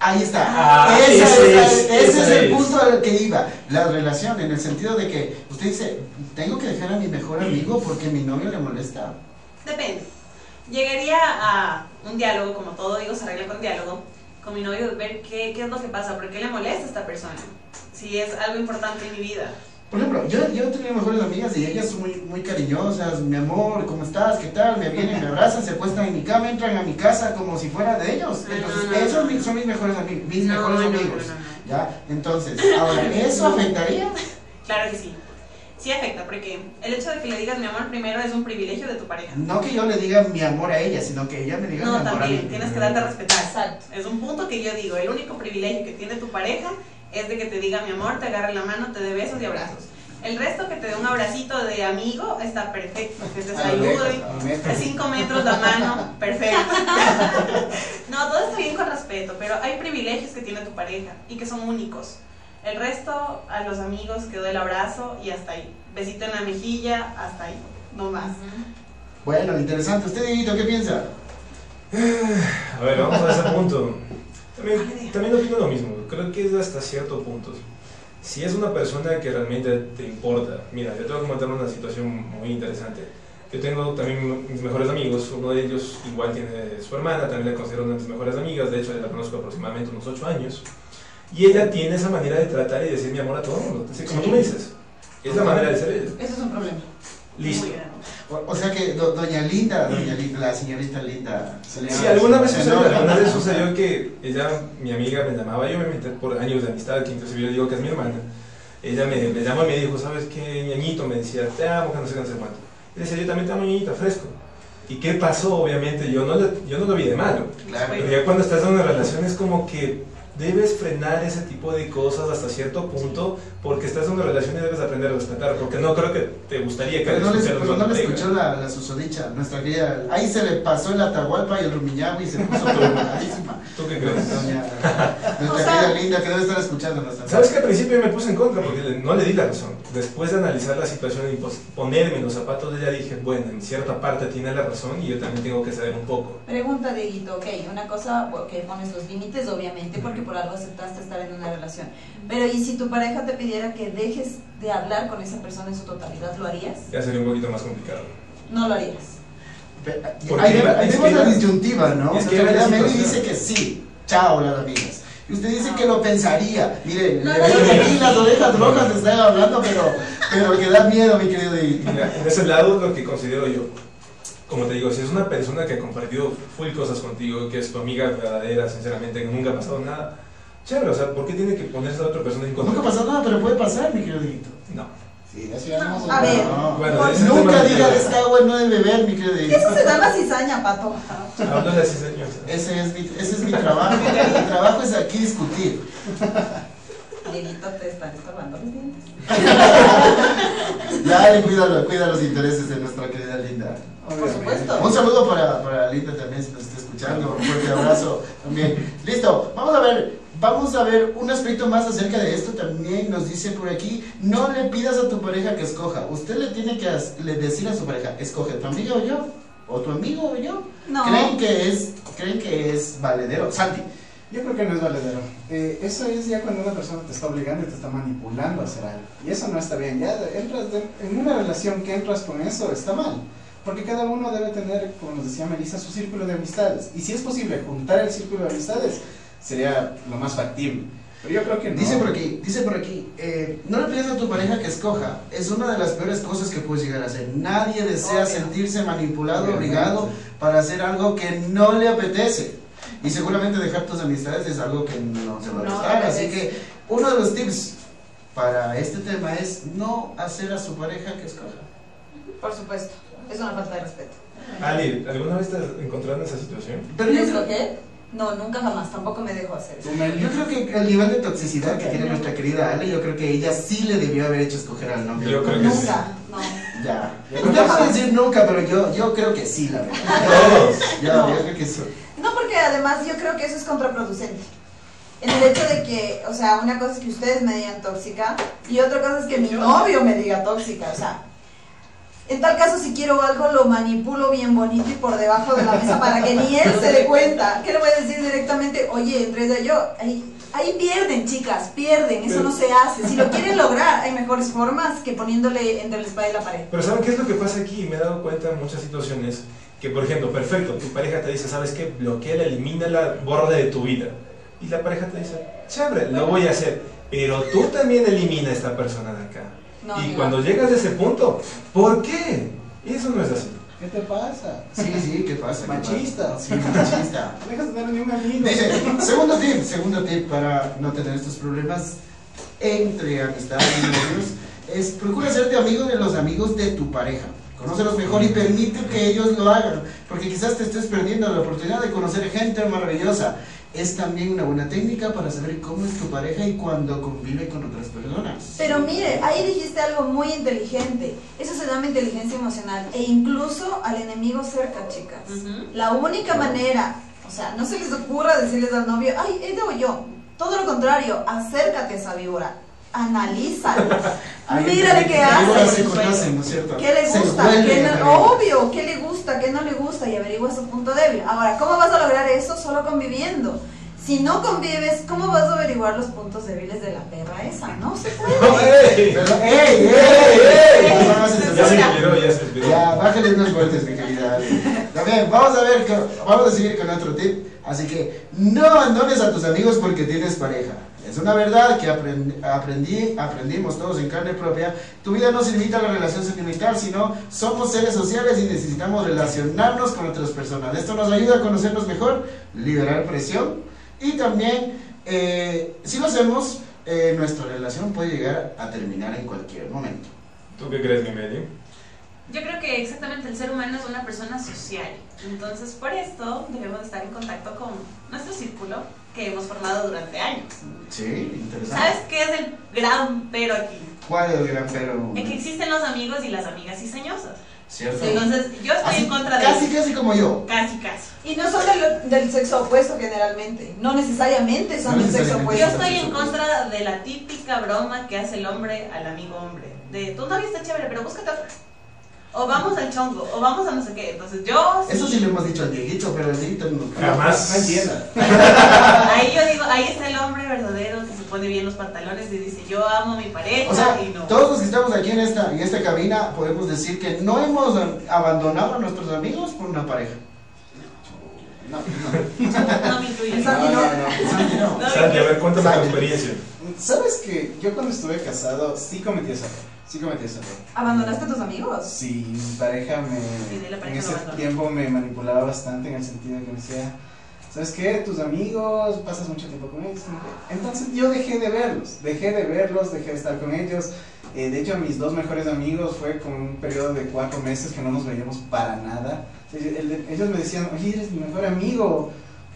Ahí está. Ah, ese es- es, ese es ese el punto al que iba. La relación, en el sentido de que usted dice, tengo que dejar a mi mejor amigo porque mi novio le molesta. Depende. Llegaría a un diálogo, como todo digo, se arregla con diálogo, con mi novio, ver qué, qué es lo que pasa, por qué le molesta a esta persona. Si es algo importante en mi vida. Por ejemplo, yo, yo he tenido mejores amigas y ellas son muy, muy cariñosas. Mi amor, ¿cómo estás? ¿Qué tal? Me vienen, me abrazan, se acuestan en mi cama, entran a mi casa como si fuera de ellos. Entonces, no, no, esos no. son mis mejores, mis mejores amigos. ¿Ya? Entonces, ahora, ¿eso afectaría? Claro que sí. Sí afecta, porque el hecho de que le digas mi amor primero es un privilegio de tu pareja. No que yo le diga mi amor a ella, sino que ella me diga No, mi amor a mí. también, tienes que darte a respetar. Exacto. Es un punto que yo digo, el único privilegio que tiene tu pareja es de que te diga mi amor, te agarre la mano, te dé besos y abrazos. El resto que te dé un abracito de amigo está perfecto, que te salude, a 5 metros la mano, perfecto. No, todo está bien con respeto, pero hay privilegios que tiene tu pareja y que son únicos. El resto, a los amigos quedó el abrazo y hasta ahí. Besito en la mejilla, hasta ahí, no más. Bueno, interesante. ¿Usted, Dieguito, qué piensa? A ver, vamos a ese punto. También, también opino lo mismo. Creo que es hasta cierto punto. Si es una persona que realmente te importa. Mira, yo te voy a comentar una situación muy interesante. Yo tengo también mis mejores amigos. Uno de ellos igual tiene su hermana, también la considero una de mis mejores amigas. De hecho, la conozco aproximadamente unos 8 años. Y ella tiene esa manera de tratar y decir mi amor a todo el mundo. Así como tú me dices. Es la manera de ser ella. Ese es un problema. Listo. O, o sea que do- doña Linda, doña Linda, la señorita Linda. se le Sí, alguna vez sucedió, enoja. alguna vez sucedió que ella, mi amiga me llamaba, yo obviamente por años de amistad, que inclusive yo le digo que es mi hermana, ella me, me llama y me dijo, ¿sabes qué, ñañito? Me decía, te amo, que no sé qué, no sé cuánto. Y decía, yo también te amo, ñañita, fresco. ¿Y qué pasó? Obviamente, yo no, le- yo no lo vi de malo. Claro. Pero ya cuando estás en una relación es como que debes frenar ese tipo de cosas hasta cierto punto, porque estás en una relación y debes aprender a respetar, porque no creo que te gustaría que Pero no le, escucharas pero no diga. escuchó la, la susodicha, nuestra querida. Ahí se le pasó el Atahualpa y el Rumiñahui y se puso preocupadísima. ¿Tú qué crees? Doña, nuestra O sea- querida Linda, que debe estar escuchando nuestra ¿Sabes que al principio yo me puse en contra porque le- no le di la razón? Después de analizar la situación y pos- ponerme en los zapatos de ella, dije, bueno, en cierta parte tiene la razón y yo también tengo que saber un poco. Pregunta, Dieguito, ok, una cosa, que pones los límites, obviamente, porque por algo aceptaste estar en una relación. Pero, ¿y si tu pareja te pidiera que dejes de hablar con esa persona en su totalidad, lo harías? Ya sería un poquito más complicado. No lo harías. Ahí vemos- la disyuntiva, ¿no? es que Meli situación- dice que sí. Chao, las amigas. Y usted dice que lo pensaría. Mire, No, no, aquí las orejas rojas están hablando, pero, pero que da miedo, mi querido. Mira, en ese lado lo que considero yo, como te digo, si es una persona que ha compartido full cosas contigo, que es tu amiga verdadera, sinceramente, que nunca ha pasado nada, chévere, o sea, ¿por qué tiene que ponerse a otra persona en contra? Nunca pasó nada, pero puede pasar, mi querido Dieguito. No. Sí, así vamos A ver, No. Bueno, Nunca tema- diga de esta agua no de beber, mi querido Dieguito. Eso se llama cizaña, pato. Hablo de señor. Ese es mi, ese es mi trabajo. mi trabajo es aquí discutir. Dieguito, te están estorbando los dientes. Dale, cuida, cuida los intereses de nuestra querida. Por supuesto. Un saludo para, para Linda también, si nos está escuchando. Un fuerte abrazo también. Listo, vamos a ver. Vamos a ver un aspecto más acerca de esto. También nos dice por aquí: no le pidas a tu pareja que escoja. Usted le tiene que le decir a su pareja: escoge tu amiga o yo, o tu amigo o yo. No. ¿Creen que es, creen que es valedero? Santi. Yo creo que no es valedero. Eh, eso es ya cuando una persona te está obligando y te está manipulando a hacer algo. Y eso no está bien. Ya entras de- en una relación que entras con eso está mal. Porque cada uno debe tener, como nos decía Melissa, su círculo de amistades. Y si es posible juntar el círculo de amistades, sería lo más factible. Pero yo creo que no. Dice por aquí, dice por aquí, eh, no le pidas a tu pareja que escoja. Es una de las peores cosas que puedes llegar a hacer. Nadie desea sentirse manipulado, obligado para hacer algo que no le apetece. Y seguramente dejar tus amistades es algo que no se va a gustar. Así que uno de los tips para este tema es no hacer a su pareja que escoja. Por supuesto. Es una falta de respeto. Ali, ¿alguna vez te has encontrado en esa situación? Pero ¿Le yo, creo- escoger? No, nunca jamás. Tampoco me dejo hacer eso. Yo creo que el nivel de toxicidad que tiene nuestra querida Ale, yo creo que ella sí le debió haber hecho escoger al novio. Yo creo que sí. Nunca. No. Ya. Yo que puede sí. decir nunca, pero yo, yo creo que sí, la verdad. Todos. Ya, No. yo creo que sí. No, porque además yo creo que eso es contraproducente. En el hecho de que, o sea, una cosa es que ustedes me digan tóxica y otra cosa es que mi novio me diga tóxica. O sea, En tal caso, si quiero algo, lo manipulo bien bonito y por debajo de la mesa para que ni él se dé cuenta. ¿Qué le voy a decir directamente? Oye, entre yo, ahí, ahí pierden, chicas, pierden, eso no se hace. Si lo quieren lograr, hay mejores formas que poniéndole entre la espada y la pared. Pero ¿saben qué es lo que pasa aquí? Me he dado cuenta en muchas situaciones que, por ejemplo, perfecto, tu pareja te dice, ¿sabes qué? Bloquea, elimínala, borra de tu vida. Y la pareja te dice, chévere, lo voy a hacer. Pero tú también elimina a esta persona de acá. No, y no. cuando llegas a ese punto, ¿por qué? Eso no es así. ¿Qué te pasa? Sí, sí, ¿qué pasa? ¿Qué Machista. pasa? Sí, machista. No dejas de tener ni un amigo. Dice, segundo tip, segundo tip para no tener estos problemas entre amistades y novios, es procura hacerte amigo de los amigos de tu pareja. Conócelos mejor y permite que ellos lo hagan, porque quizás te estés perdiendo la oportunidad de conocer gente maravillosa. Es también una buena técnica para saber cómo es tu pareja y cuando convive con otras personas. Pero mire, ahí dijiste algo muy inteligente. Eso se llama inteligencia emocional. E incluso al enemigo cerca, chicas. Ujú. La única manera, o sea, no se les ocurra decirles al novio, ay, ella o yo. Todo lo contrario, acércate a esa víbora. Analízalo. Ahí Mírale entre- qué hace. se conocen, ¿no es cierto? ¿Qué le gusta? ¿Qué no- obvio, ¿qué le gusta? ¿Qué no le gusta? Y averigua su punto débil. Ahora, ¿cómo vas a lograr eso? Solo conviviendo. Si no convives, ¿cómo vas a averiguar los puntos débiles de la perra esa? No se puede. ¡Ey! Pero, ¡Ey, ey, Ya se inspiró, ya se inspiró. Ya, bájale unos golpes, mi querida. También, vamos a ver, vamos a seguir con otro tip. Así que no abandones a tus amigos porque tienes pareja. Es una verdad que aprend- aprendí, aprendimos todos en carne propia. Tu vida no se limita a la relación sentimental, sino somos seres sociales y necesitamos relacionarnos con otras personas. Esto nos ayuda a conocernos mejor, liberar presión y también, eh, si lo hacemos, eh, nuestra relación puede llegar a terminar en cualquier momento. ¿Tú qué crees, mi medio? Yo creo que exactamente el ser humano es una persona social. Entonces, por esto debemos estar en contacto con nuestro círculo que hemos formado durante años. Sí, interesante. ¿Sabes qué es el gran pero aquí? ¿Cuál es el gran pero? Es que existen los amigos y las amigas cizañosas. ¿Cierto? Entonces, yo estoy Así, en contra de casi, eso. casi como yo. Casi, casi. Y no son del, del sexo opuesto generalmente. No necesariamente son No del sexo necesariamente. Yo opuesto. estoy en contra de la típica broma que hace el hombre al amigo hombre. De tu novia está chévere, pero búscate otra. O vamos al chongo, o vamos a no sé qué. Entonces yo. Eso sí lo hemos dicho al Dieguito, pero el Dieguito no. Jamás. No entiendo. Ahí yo digo, ahí está el hombre verdadero que se pone bien los pantalones y dice, yo amo a mi pareja O sea, y no. todos los que estamos aquí en esta, en esta cabina podemos decir que no hemos abandonado a nuestros amigos por una pareja. No, no. No me incluyes. No, no, no. Santi, no. No. Santi, a ver, cuéntame tu experiencia. ¿Sabes que yo cuando estuve casado sí cometí ese error? Sí cometí ese error. ¿Abandonaste a tus amigos? Sí, mi pareja me Sí, la pareja en ese abandonó. tiempo me manipulaba bastante en el sentido de que me decía, ¿sabes qué? Tus amigos, pasas mucho tiempo con ellos. Entonces yo dejé de verlos, dejé de verlos, dejé de estar con ellos. Eh, de hecho, mis dos mejores amigos fue con un periodo de cuatro meses que no nos veíamos para nada. Ellos ellos me decían, oye, eres mi mejor amigo,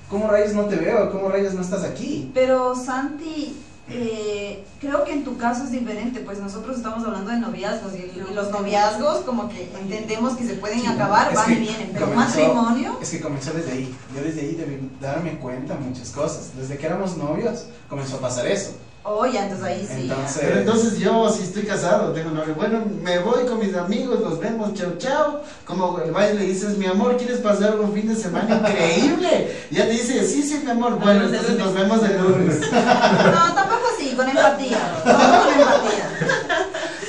¿cómo rayos no te veo? ¿Cómo rayos no estás aquí? Pero Santi, eh, creo que en tu caso es diferente, pues nosotros estamos hablando de noviazgos y, y los noviazgos como que entendemos que se pueden Sí, acabar, van y vienen, pero comenzó- matrimonio, Es que comenzó desde ahí. Yo desde ahí debí darme cuenta muchas cosas. Desde que éramos novios comenzó a pasar eso. Oh ya, entonces ahí sí. Entonces, Pero entonces yo, si estoy casado, tengo novio, bueno, me voy con mis amigos, nos vemos, chao, chao. Como el baile le dices, mi amor, ¿quieres pasar un fin de semana increíble? Y ya te dice, sí, sí, mi amor, bueno, entonces nos vemos el lunes. No, tampoco así, con empatía, todo con empatía.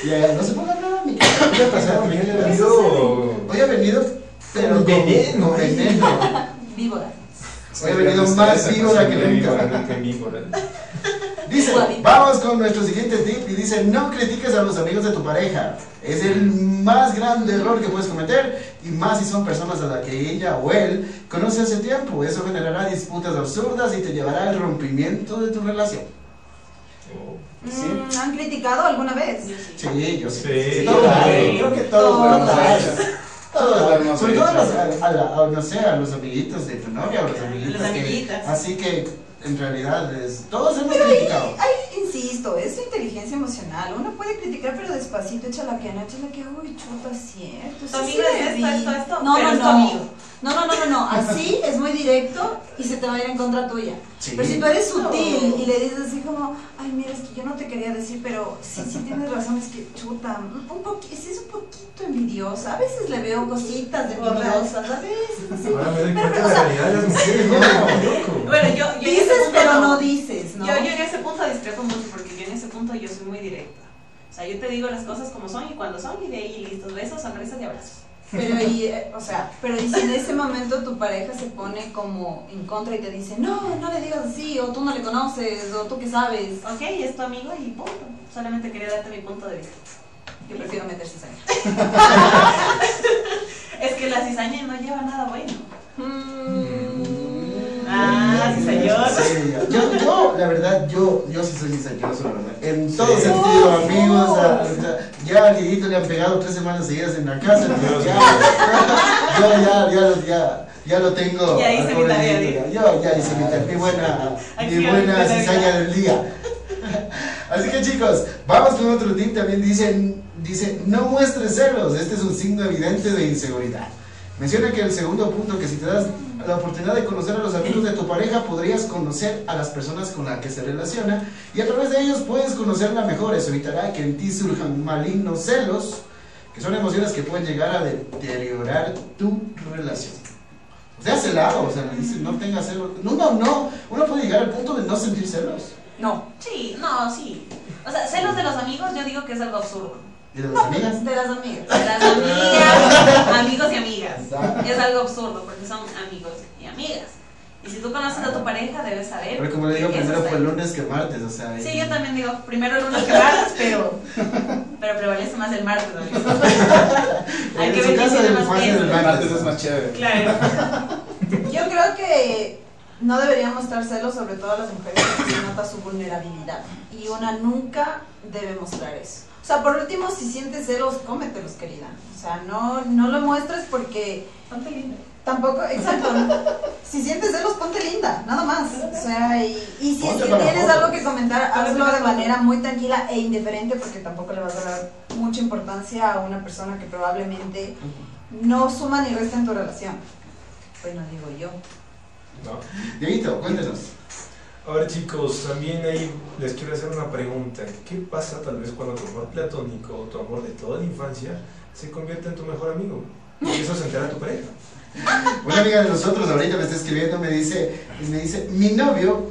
Ya, no se ponga nada, mi ¿Qué ha pasado, Hoy Miguel? ha venido Hoy ha venido, pero Con con veneno. con veneno. Víbora. Hoy ha venido más víbora que nunca. Dice, vamos con nuestro siguiente tip y dice, no critiques a los amigos de tu pareja. Es el más grande error que puedes cometer y más si son personas a las que ella o él conoce hace tiempo. Eso generará disputas absurdas y te llevará al rompimiento de tu relación. Sí. Mm, ¿Han criticado alguna vez? Sí. Sí, yo sí. Sí, creo que todos todos, Todos sobre todo a, los- a- a la- a- no sé, a los amiguitos de tu novia o los amiguitos. las que- amiguitas. así que en realidad es, todos hemos Pero ahí, criticado. ahí, insisto, es inteligencia emocional. Uno puede criticar, pero despacito, échala que no, échala que, uy, chuta, cierto. Tu sí, amigo sí es esto, vi". esto, esto, No, pero no, es tu no. amigo. No, no, no, no, no. Así es muy directo y se te va a ir en contra tuya. Sí. Pero si tú eres sutil y le dices así como, ay, mira, es que yo no te quería decir, pero sí, sí tienes razón, es que chuta, un poqui- sí es un poquito envidiosa. A veces le veo cositas de envidiosas, a veces, así. Ahora me doy Pero. Bueno, yo, Dices, punto pero no dices, ¿no? Yo, yo en ese punto discrepo mucho porque yo en ese punto yo soy muy directa. O sea, yo te digo las cosas como son y cuando son y de ahí listos, besos, sonrisas y abrazos. Pero y, eh, o sea, pero y si en ese momento tu pareja se pone como en contra y te dice, no, no le digas así, o tú no le conoces, o tú qué sabes, Ok, es tu amigo y punto. Solamente quería darte mi punto de vista. yo prefiero meter cizaña. Es que la cizaña no lleva nada bueno. Mm. Ah, cizañoso. Sí, yo, yo, la verdad, yo, yo sí soy cizañoso, la verdad. En todo Sí. sentido, Oh, amigos. oh. a- ya al Dieguito le han pegado tres semanas seguidas en la casa. entonces Dios ya, yo ya, ya, lo- ya, ya lo tengo. Ya hice mi tarea. Yo ya hice mi tarea, mi buena, mi buena cizaña del día. Así que chicos, vamos con otro tip. También dicen, dice, no muestres celos. Este es un signo evidente de inseguridad. Menciona que el segundo punto, que si te das la oportunidad de conocer a los amigos de tu pareja, podrías conocer a las personas con las que se relaciona y a través de ellos puedes conocerla mejor. Eso evitará que en ti surjan malignos celos, que son emociones que pueden llegar a deteriorar tu relación. O sea, celado, o sea, no tengas celos. No, no, no. Uno puede llegar al punto de no sentir celos. No, Sí, no, sí. O sea, celos de los amigos yo digo que es algo absurdo. ¿Y de las amigas? de las amigas. De las amigas, amigos y amigas. Está. Es algo absurdo porque son amigos y amigas. Y si tú conoces a tu pareja, debes saber. Pero como le digo, primero fue ahí. lunes que martes, o sea. Sí, y- yo también digo, primero el lunes que martes, pero, pero prevalece más el martes. ¿no? Hay En que su ver quién caso, tiene el más martes El es más chévere. Claro. Yo creo que no deberíamos estar celos, sobre todo a las mujeres, porque se nota su vulnerabilidad. Y una nunca debe mostrar eso. O sea, por último, si sientes celos, cómetelos, querida. O sea, no, no lo muestres porque Ponte lindo. tampoco, exacto. Si sientes celos, ponte linda, nada más. O sea, y, y si, si para tienes algo que comentar, hazlo de manera muy tranquila e indiferente, porque tampoco le vas a dar mucha importancia a una persona que probablemente no suma ni resta en tu relación. Bueno, digo yo. ¿no? Dieguito, cuéntenos. A ver chicos, también ahí les quiero hacer una pregunta. ¿Qué pasa tal vez cuando tu amor platónico o tu amor de toda la infancia se convierte en tu mejor amigo? Y eso se entera tu pareja. Una amiga de nosotros ahorita me está escribiendo, me dice, me dice, mi novio,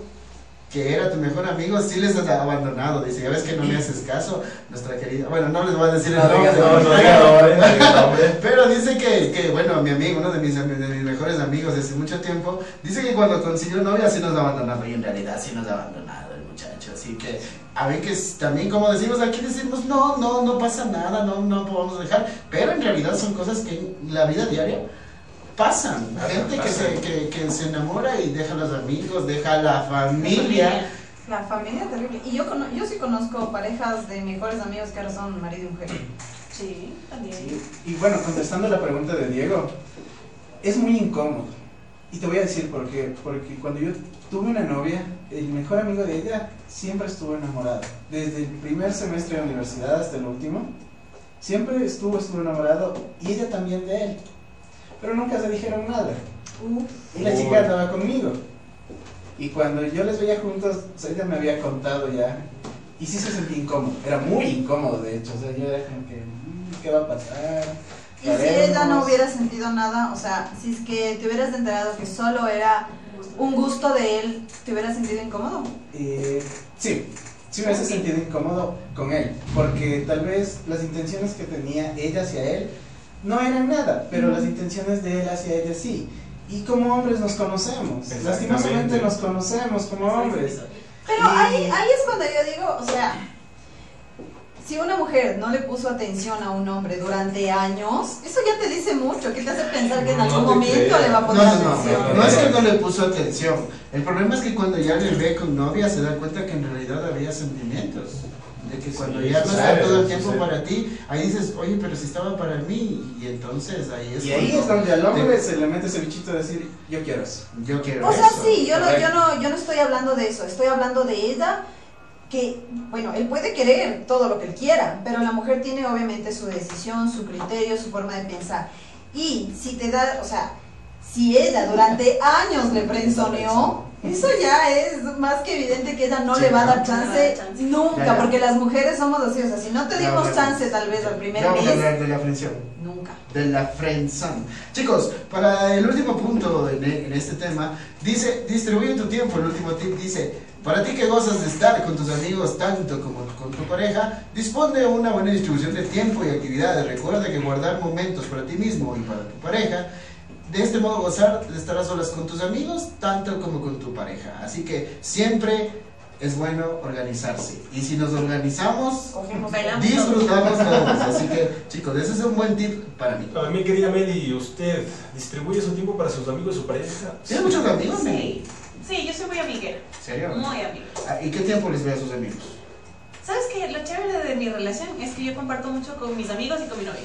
que era tu mejor amigo, sí les has abandonado. Dice, ya ves que no me haces caso, nuestra querida. Bueno, no les voy a decir el No nombre. Pero dice que, que, bueno, mi amigo, uno de mis, de mis mejores amigos de hace mucho tiempo, dice que cuando consiguió novia sí nos ha abandonado. Y en realidad sí nos ha abandonado el muchacho. Así que, a ver que es- también como decimos aquí, decimos, no, no, no pasa nada, no, no podemos dejar. Pero en realidad son cosas que en la vida diaria pasan. Pasan, Gente que se, que, que se enamora y deja a los amigos, deja a la familia. La familia es terrible. Y yo, yo sí conozco parejas de mejores amigos que ahora son marido y mujer. Sí, también. Y bueno, contestando la pregunta de Diego, es muy incómodo. Y te voy a decir por qué. Porque cuando yo tuve una novia, el mejor amigo de ella siempre estuvo enamorado. Desde el primer semestre de universidad hasta el último, siempre estuvo, estuvo enamorado y ella también de él. Pero nunca se dijeron nada. Y la chica andaba conmigo. Y cuando yo les veía juntos, o sea, ella me había contado ya. Y sí se sentía incómodo. Era muy incómodo, de hecho. O sea, yo era como que, "Mm, ¿qué va a pasar? Y si ella no Haremos". hubiera sentido nada, o sea, si es que te hubieras enterado que solo era un gusto de él, ¿te hubieras sentido incómodo? Eh, sí, sí me hace sentido incómodo con él, porque tal vez las intenciones que tenía ella hacia él no eran nada, pero las intenciones de él hacia ella sí. Y como hombres nos conocemos, lastimosamente nos conocemos como hombres. Pero Y- ahí, ahí es cuando yo digo, o sea, si una mujer no le puso atención a un hombre durante años, eso ya te dice mucho, que te hace pensar que en No algún te momento le va a No, poner no, no, atención. no es que no le puso atención. El problema es que cuando ya le ve con novia se da cuenta que en realidad había sentimientos. De que cuando Sí, ya no está todo el tiempo sucede. para ti, ahí dices, oye, pero si estaba para mí. Y entonces ahí es Y ahí es donde al hombre te- se le mete ese bichito de decir, yo quiero eso. yo quiero O sea, eso. sí, yo no, yo, no, yo no estoy hablando de eso, estoy hablando de ella que, bueno, él puede querer todo lo que él quiera, pero la mujer tiene obviamente su decisión, su criterio, su forma de pensar. Y si te da, o sea, Si ella durante años le frenzoneó, eso ya es más que evidente que ella no Sí, le va a dar chance No chance. nunca, Ya, ya. porque las mujeres somos así, o sea, si no te dimos ya. chance tal vez al primer mes, de la frención. nunca. de la friendzone. Chicos, para el último punto en, en este tema, dice, distribuye tu tiempo, el último tip dice, para ti que gozas de estar con tus amigos tanto como con tu pareja, dispone de una buena distribución de tiempo y actividades. Recuerda que guardar momentos para ti mismo y para tu pareja, de este modo gozar de estar a solas con tus amigos tanto como con tu pareja. Así que siempre es bueno organizarse. Y si nos organizamos, disfrutamos todos. Así que, chicos, ese es un buen tip para mí. A mi querida Meli, ¿usted distribuye su tiempo para sus amigos, su pareja? ¿Tienes muchos amigos? Sí, sí, yo soy muy amiguera, ¿En serio? muy amiga. Ah, ¿Y qué tiempo les ve a sus amigos? ¿Sabes qué? Lo chévere de mi relación es que yo comparto mucho con mis amigos y con mi novia.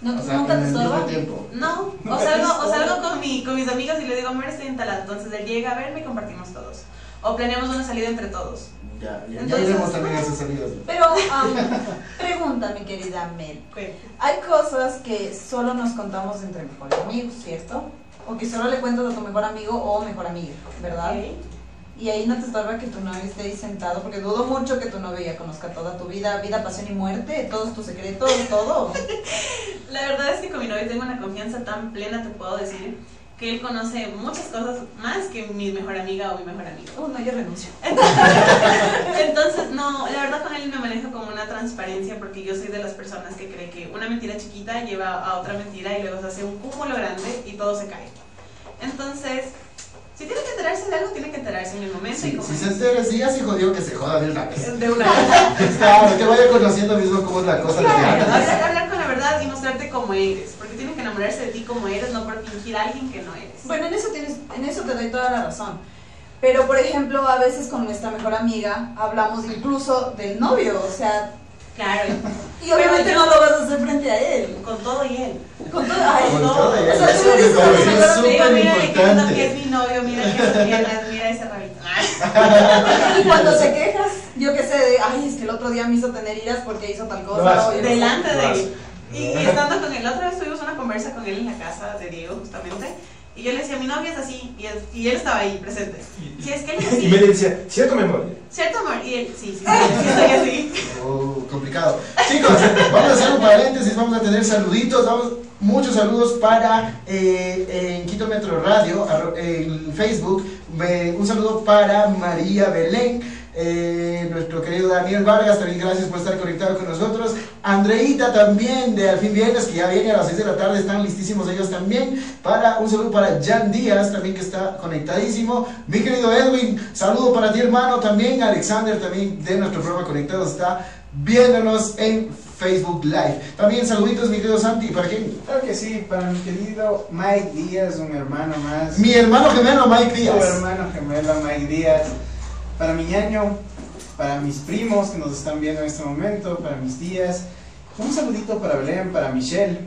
No, O sea, nunca te estorba. tiempo. No, o salgo, o salgo con, mi, con mis amigos y le digo, amor, estoy en tal lado". Entonces él llega a verme y compartimos todos. O planeamos una salida entre todos. Ya, ya, ya Entonces- iremos también esas salidas. Pero, am, pregunta, mi querida Mel. Hay cosas que solo nos contamos entre mejores amigos, ¿cierto? O que solo le cuentas a tu mejor amigo o mejor amiga, ¿verdad? Y ahí no te estorba que tu novio esté ahí sentado, porque dudo mucho que tu novio ya conozca toda tu vida, vida, pasión y muerte, todos tus secretos, todo. La verdad es que con mi novio tengo una confianza tan plena, te puedo decir, que él conoce muchas cosas más que mi mejor amiga o mi mejor amigo. Oh, no, yo renuncio. Entonces, no, la verdad con él me manejo con una transparencia porque yo soy de las personas que cree que una mentira chiquita lleva a otra mentira y luego se hace un cúmulo grande y todo se cae. Entonces, si tiene que enterarse de algo, tiene que enterarse en el momento y Si, como si se entera, si ya se jodió, que se joda de una vez. de una vez. Claro, que vaya conociendo mismo cómo es la cosa. de Claro, hablar, hablar con la verdad y mostrarte como eres, porque tienen que enamorarse de ti como eres, no por fingir a alguien que no eres. Bueno, en eso, tienes, en eso te doy toda la razón. Pero, por ejemplo, a veces con nuestra mejor amiga hablamos incluso del novio, o sea, Claro, y obviamente no lo vas a hacer frente a él. con todo y él. Con todo, ay, Con no. todo y O él, sea, eso me una parece mejor Te digo, mira, importante. que es mi novio, mira que piernas, mira ese rabito. Y cuando te quejas, yo qué sé, de, ay, es que el otro día me hizo tener iras porque hizo tal cosa. vas, o delante de él. Y, y estando con él, la otra vez tuvimos una conversa con él en la casa de Diego, justamente. Y yo le decía, mi novia es así. Y él, y él estaba ahí, presente. Y, Si es que él es y así. Meli decía, ¿cierto, mi amor? ¿Cierto, amor? Y él, sí, sí, sí, sí, soy así. Oh, complicado. Chicos, vamos a hacer un paréntesis, vamos a tener saluditos, vamos, muchos saludos para eh, en Quito Metro Radio, arro- en Facebook, me- un saludo para María Belén, eh, nuestro querido Daniel Vargas, también gracias por estar conectado con nosotros, Andreita también de Al fin Viernes, que ya viene a las 6 de la tarde, están listísimos ellos también, para un saludo para Jan Díaz, también que está conectadísimo, mi querido Edwin, saludo para ti hermano, también Alexander, también de nuestro programa Conectados, está viéndonos en Facebook Live. También saluditos, mi querido Santi, ¿para quién? Claro que sí, para mi querido Mike Díaz, un hermano más. Mi hermano gemelo Mike Tu Díaz. hermano gemelo Mike Díaz. Para mi ñaño, para mis primos que nos están viendo en este momento, para mis tías. Un saludito para Belén, para Michelle.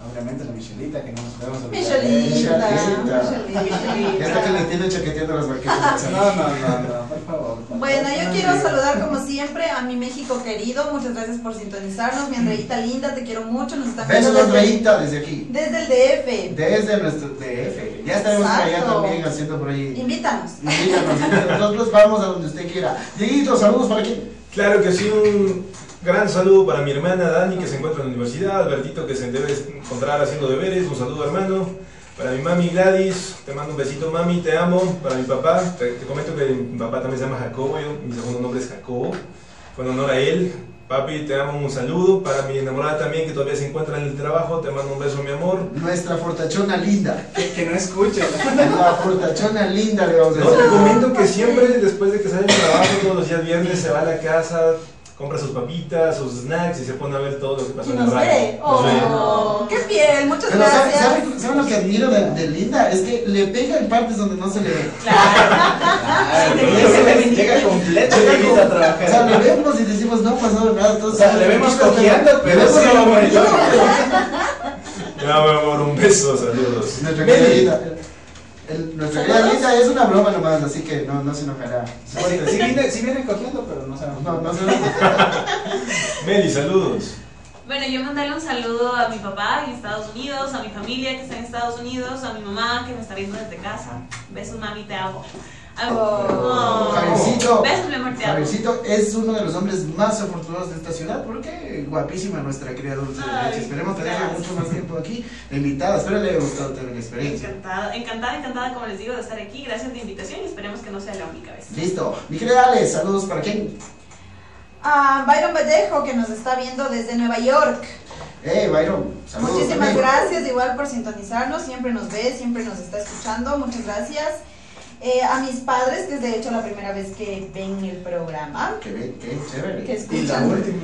Obviamente la Michelita, que no nos podemos olvidar. de ella. Michelita, Ya está que le tiene chaqueteando las baquetas. No, no, no, no, por favor. Bueno, yo No, quiero no, saludar como siempre a mi México querido. Muchas gracias por sintonizarnos. Mi Andreita linda, te quiero mucho. Nos están Besos, viendo desde, Andreita, desde aquí. desde el DF. Desde nuestro DF. Ya estaremos por allá también haciendo por ahí. Invítanos. Invítanos, Nosotros vamos a donde usted quiera. Dieguito, saludos para quién. Claro que sí, un gran saludo para mi hermana Dani que se encuentra en la universidad, Albertito que se debe encontrar haciendo deberes, un saludo hermano. Para mi mami Gladys, te mando un besito mami, te amo. Para mi papá, te, te comento que mi papá también se llama Jacobo, yo- mi segundo nombre es Jacobo, en honor a él. Papi, te amo, un saludo. Para mi enamorada también que todavía se encuentra en el trabajo, te mando un beso mi amor. Nuestra fortachona linda. Que, que no escuche. La fortachona linda le vamos a No, decir. te comento que siempre después de que sale del trabajo, todos los días viernes se va a la casa, compra sus papitas, sus snacks y se pone a ver todo lo que pasa en la nos radio. ve. Nos ve. Oh, qué fiel. Muchas Pero ¿saben, gracias. saben- saben lo que admiro de, de Linda? Es que le pega en partes donde no se le ve. Claro, Sí, llega- sí, sí, sí. llega completo invita a O sea, le trabajar. vemos y decimos, no pasado nada. Todo O sea, le vemos cojeando, pero sí a lo. Ya, mi amor, un beso, saludos. Nuestra querida Linda. El- nuestra. Linda es una broma nomás, así que no, no se enojará. Sí viene, sí viene cogiendo, pero no sabemos. No, no se Meli, saludos. Bueno, yo mandarle un saludo a mi papá en Estados Unidos, a mi familia que está en Estados Unidos, a mi mamá que me está viendo desde casa. Besos, mami, te amo. Oh. Javiercito, Besos, mi amor, te amo. Javiercito es uno de los hombres más afortunados de esta ciudad porque guapísima nuestra querida Dulce de Leche. Esperemos tenerla mucho más tiempo aquí de invitada. Espero le haya gustado tener la experiencia. Encantada, encantada, encantada, como les digo, de estar aquí. Gracias de invitación y esperemos que no sea la única vez. Listo. Mi querida Ale, saludos para quién. A Byron Vallejo, que nos está viendo desde Nueva York. Hey, Byron, saludos. Muchísimas también. gracias, igual por sintonizarnos. Siempre nos ve, siempre nos está escuchando. Muchas gracias. Eh, a mis padres, que es de hecho la primera vez que ven el programa. Qué bien, qué chévere. Que escuchan. Y la última.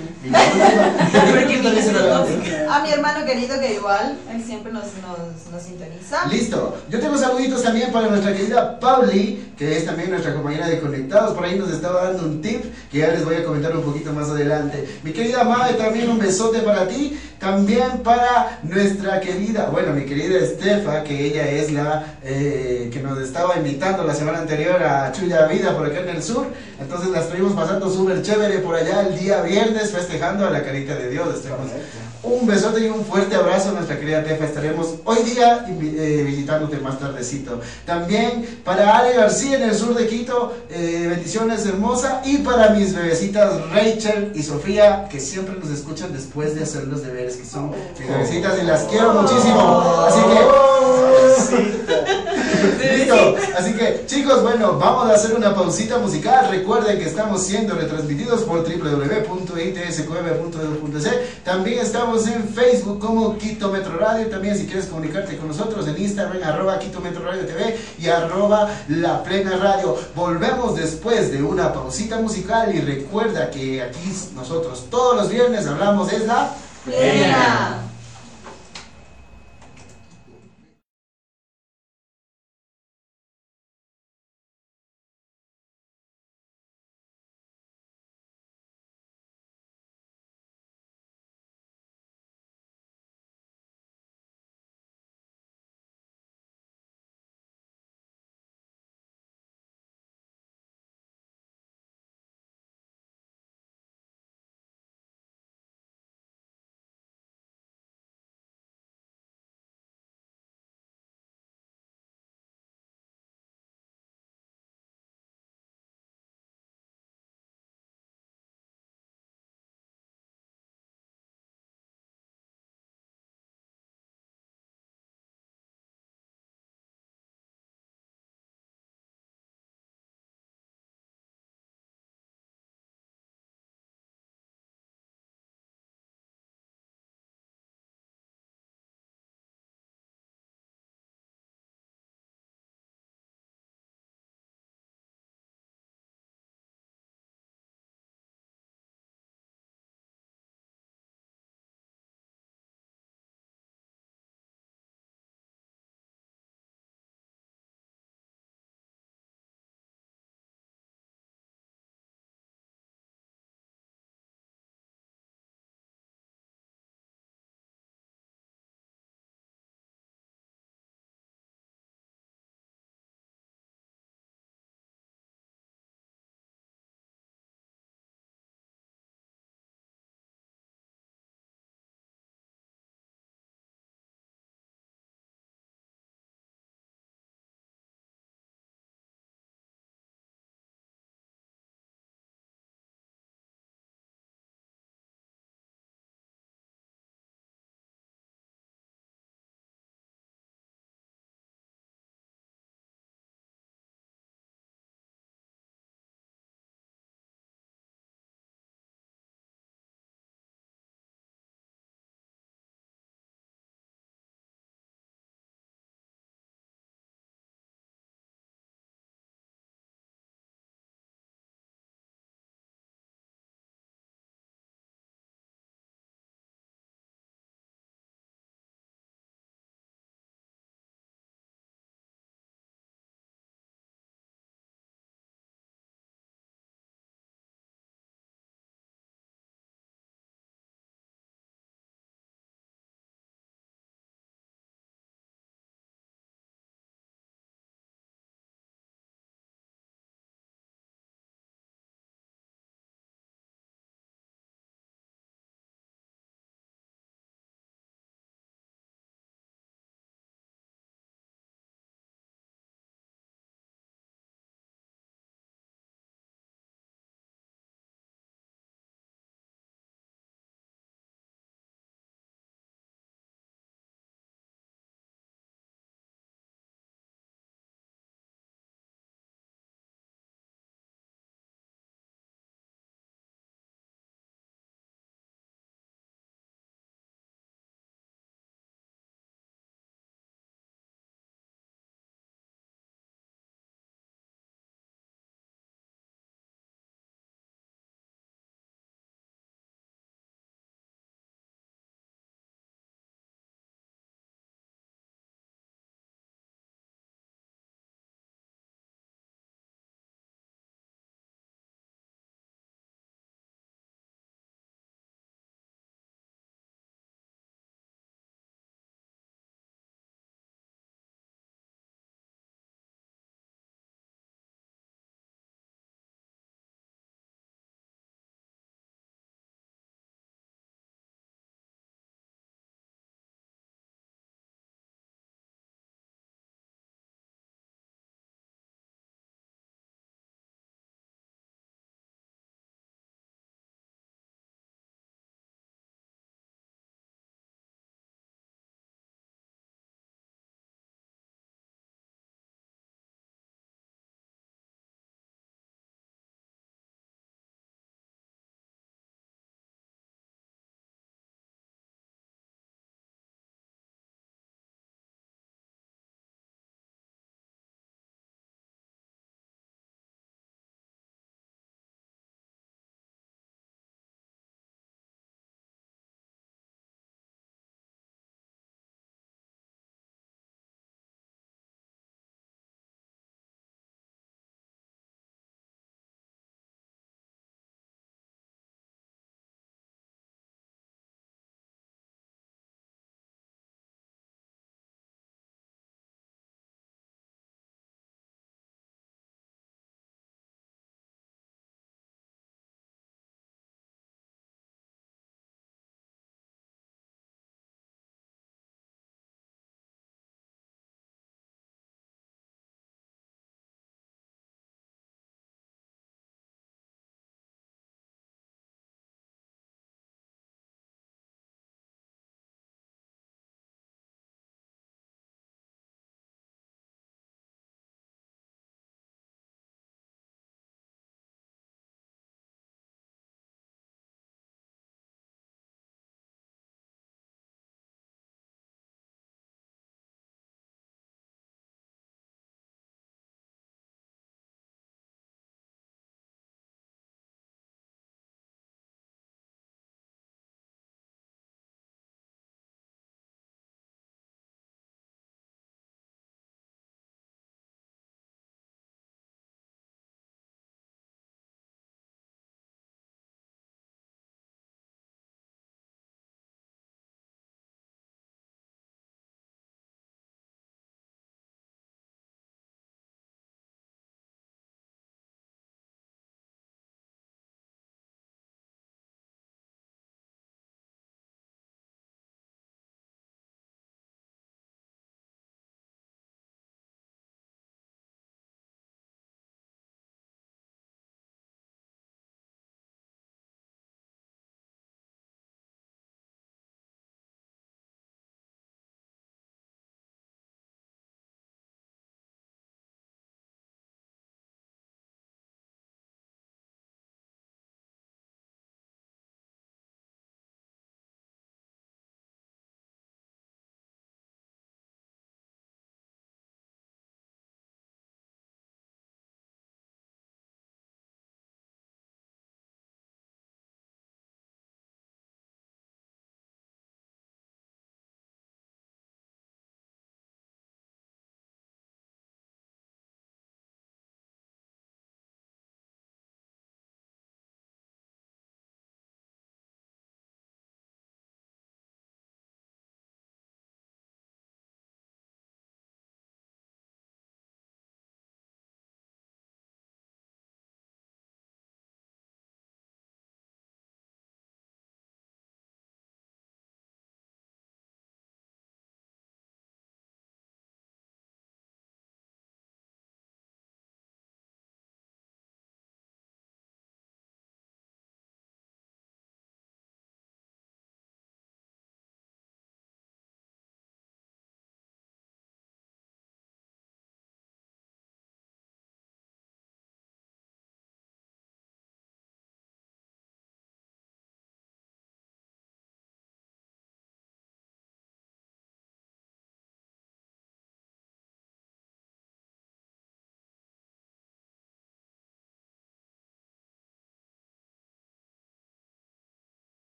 A mi hermano querido, que igual, él siempre nos, nos, nos sintoniza. Listo. Yo tengo saluditos también para nuestra querida Pauli, que es también nuestra compañera de Conectados. Por ahí nos estaba dando un tip que ya les voy a comentar un poquito más adelante. Mi querida Mae, también un besote para ti. También para nuestra querida, bueno, mi querida Estefa, que ella es la eh, que nos estaba invitando la semana anterior a Chuya Vida por acá en el sur. Entonces la estuvimos pasando súper chévere por allá el día viernes festejando a la carita de Dios. Un besote y un fuerte abrazo a nuestra querida Tefa. Estaremos hoy día eh, visitándote más tardecito. También para Ale García en el sur de Quito, eh, bendiciones hermosa. Y para mis bebecitas Rachel y Sofía, que siempre nos escuchan después de hacer los deberes, que son mis bebecitas y las quiero muchísimo. Así que Listo. Así que, chicos, bueno, vamos a hacer una pausita musical. Recuerden que estamos siendo retransmitidos por www.itsqb.edu.c. También estamos en Facebook como Quito Metro Radio. También, si quieres comunicarte con nosotros en Instagram, arroba Quito Metro Radio TV y arroba La Plena Radio. Volvemos después de una pausita musical y recuerda que aquí nosotros todos los viernes hablamos es la Plena.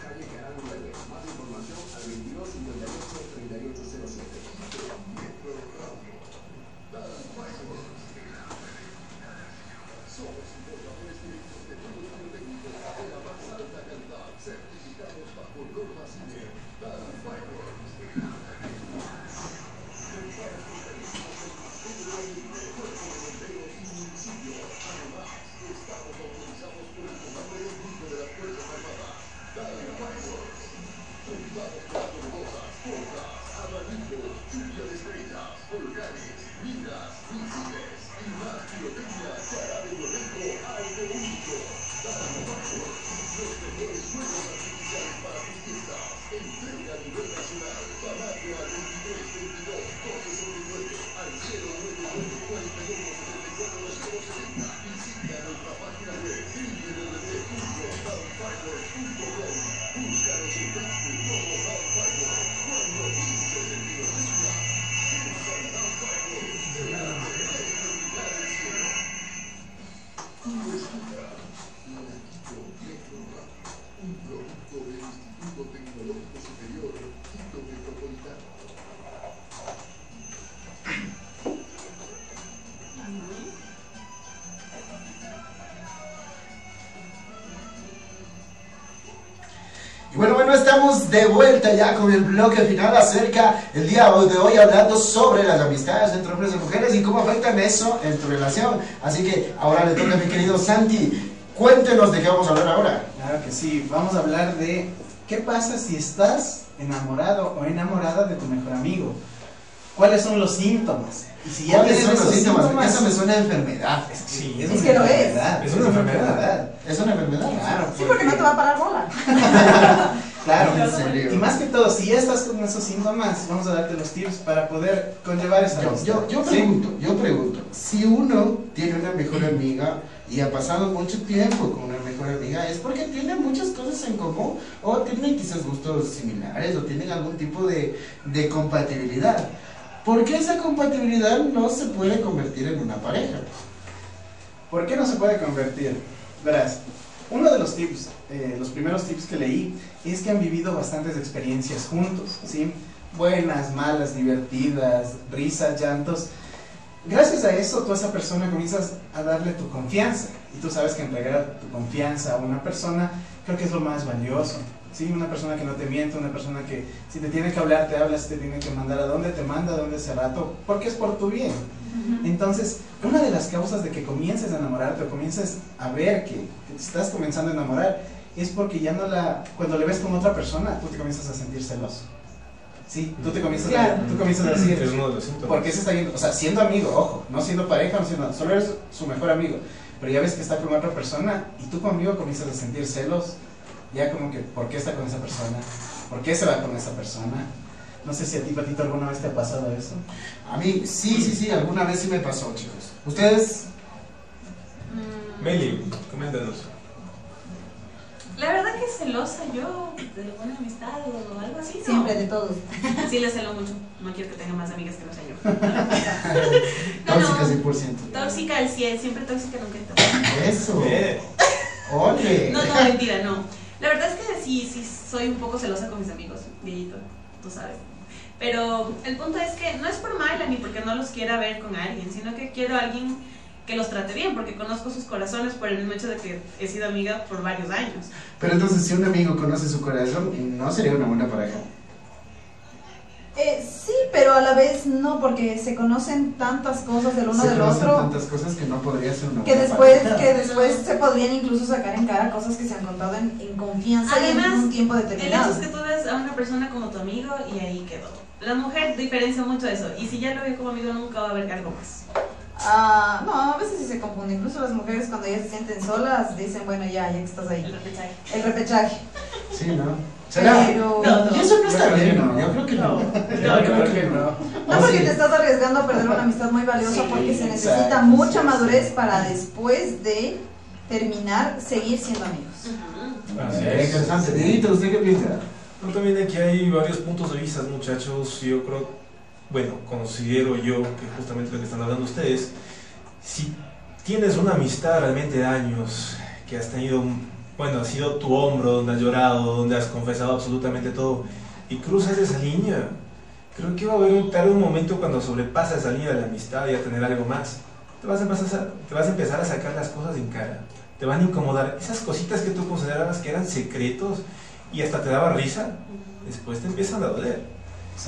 calle Canal Más información al 22 3807. Estamos de vuelta ya con el bloque final acerca el día de hoy hablando sobre las amistades entre hombres y mujeres y cómo afectan eso en tu relación. Así que ahora le toca a mi querido Santi. Cuéntenos de qué vamos a hablar ahora. Claro que sí, vamos a hablar de qué pasa si estás enamorado o enamorada de tu mejor amigo. ¿Cuáles son los síntomas? Y si ya ¿Cuáles son los esos síntomas? Eso me suena a enfermedad. Sí. Es, Es una que lo es. enfermedad. Es una enfermedad. Es una enfermedad. Claro, Sí, porque no te va a parar bola. Claro, En serio. Y más que todo, si ya estás con esos síntomas, vamos a darte los tips para poder conllevar esa Yo, yo, yo ¿Sí? pregunto, yo pregunto, si uno tiene una mejor amiga y ha pasado mucho tiempo con una mejor amiga, ¿es porque tienen muchas cosas en común? ¿O tienen quizás gustos similares? ¿O tienen algún tipo de, de compatibilidad? ¿Por qué esa compatibilidad no se puede convertir en una pareja? ¿Por qué no se puede convertir? Verás, uno de los tips, eh, los primeros tips que leí, es que han vivido bastantes experiencias juntos, ¿sí? Buenas, malas, divertidas, risas, llantos. Gracias a eso, tú a esa persona comienzas a darle tu confianza. Y tú sabes que entregar tu confianza a una persona creo que es lo más valioso. ¿sí? Una persona que no te miente, una persona que si te tiene que hablar, te habla, si te tiene que mandar a dónde te manda, a dónde ese rato, porque es por tu bien. Entonces, una de las causas de que comiences a enamorarte o comiences a ver que, que te estás comenzando a enamorar es porque ya no la. Cuando le ves con otra persona, tú te comienzas a sentir celoso. Sí, tú te comienzas, Claro. a, tú comienzas a decir. Es uno de los síntomas. ¿Por qué se está yendo? O sea, siendo amigo, ojo, no siendo pareja, no siendo. Solo eres su mejor amigo. Pero ya ves que está con otra persona y tú como amigo comienzas a sentir celos. Ya como que, ¿por qué está con esa persona? ¿Por qué se va con esa persona? No sé si a ti, Patito, alguna vez te ha pasado eso. A mí, sí, sí, sí, alguna vez sí me pasó, chicos. ¿Ustedes? Mm, Meli, coméntanos. La verdad que celosa yo de la buena amistad o algo así. ¿no? Siempre de todos. Sí, le celo mucho. No quiero que tenga más amigas que no sea yo. Tóxica no. 100%. Tóxica al 100, siempre tóxica, nunca tóxica. Eso. Ole. No, no, mentira, no. La verdad es que sí, sí, soy un poco celosa con mis amigos, Dieguito, tú sabes. Pero el punto es que no es por mala ni porque no los quiera ver con alguien, sino que quiero a alguien que los trate bien, porque conozco sus corazones por el mismo hecho de que he sido amiga por varios años. Pero entonces, si un amigo conoce su corazón, ¿no sería una buena pareja? Eh, sí, pero a la vez no, porque se conocen tantas cosas del uno Se del conocen otro tantas cosas que no podría ser una que buena después pareja. que después se podrían incluso sacar en cara cosas que se han contado en, en confianza y en Además, un tiempo El hecho determinado. es que tú ves a una persona como tu amigo y ahí quedó. La mujer diferencia mucho eso, y si ya lo ve como amigo nunca va a haber algo más. Ah, no, a veces sí se confunde. Incluso las mujeres cuando ya se sienten solas dicen, bueno, ya, ya que estás ahí. El repechaje. El repechaje. Sí, ¿no? ¿Será? Pero- No, no. Y eso no está Yo creo bien, que ¿no? no. Yo creo que no. No, Yo Yo creo que no. No ¿O porque te estás arriesgando a perder una amistad muy valiosa Sí, porque se necesita exacto, mucha sí, madurez sí. para después de terminar seguir siendo amigos. así es. Interesante. Dieguito, ¿usted qué piensa? No, también aquí hay varios puntos de vista, muchachos. Yo creo, bueno, considero yo que justamente lo que están hablando ustedes, si tienes una amistad realmente de años, que has tenido bueno, ha sido tu hombro donde has llorado, donde has confesado absolutamente todo, y cruzas esa línea. Creo que va a haber un, tal un momento cuando sobrepasa esa línea de la amistad y a tener algo más. Te vas, a empezar a, sacar las cosas en cara. Te van a incomodar. Esas cositas que tú considerabas que eran secretos y hasta te daba risa, después te empiezan a doler.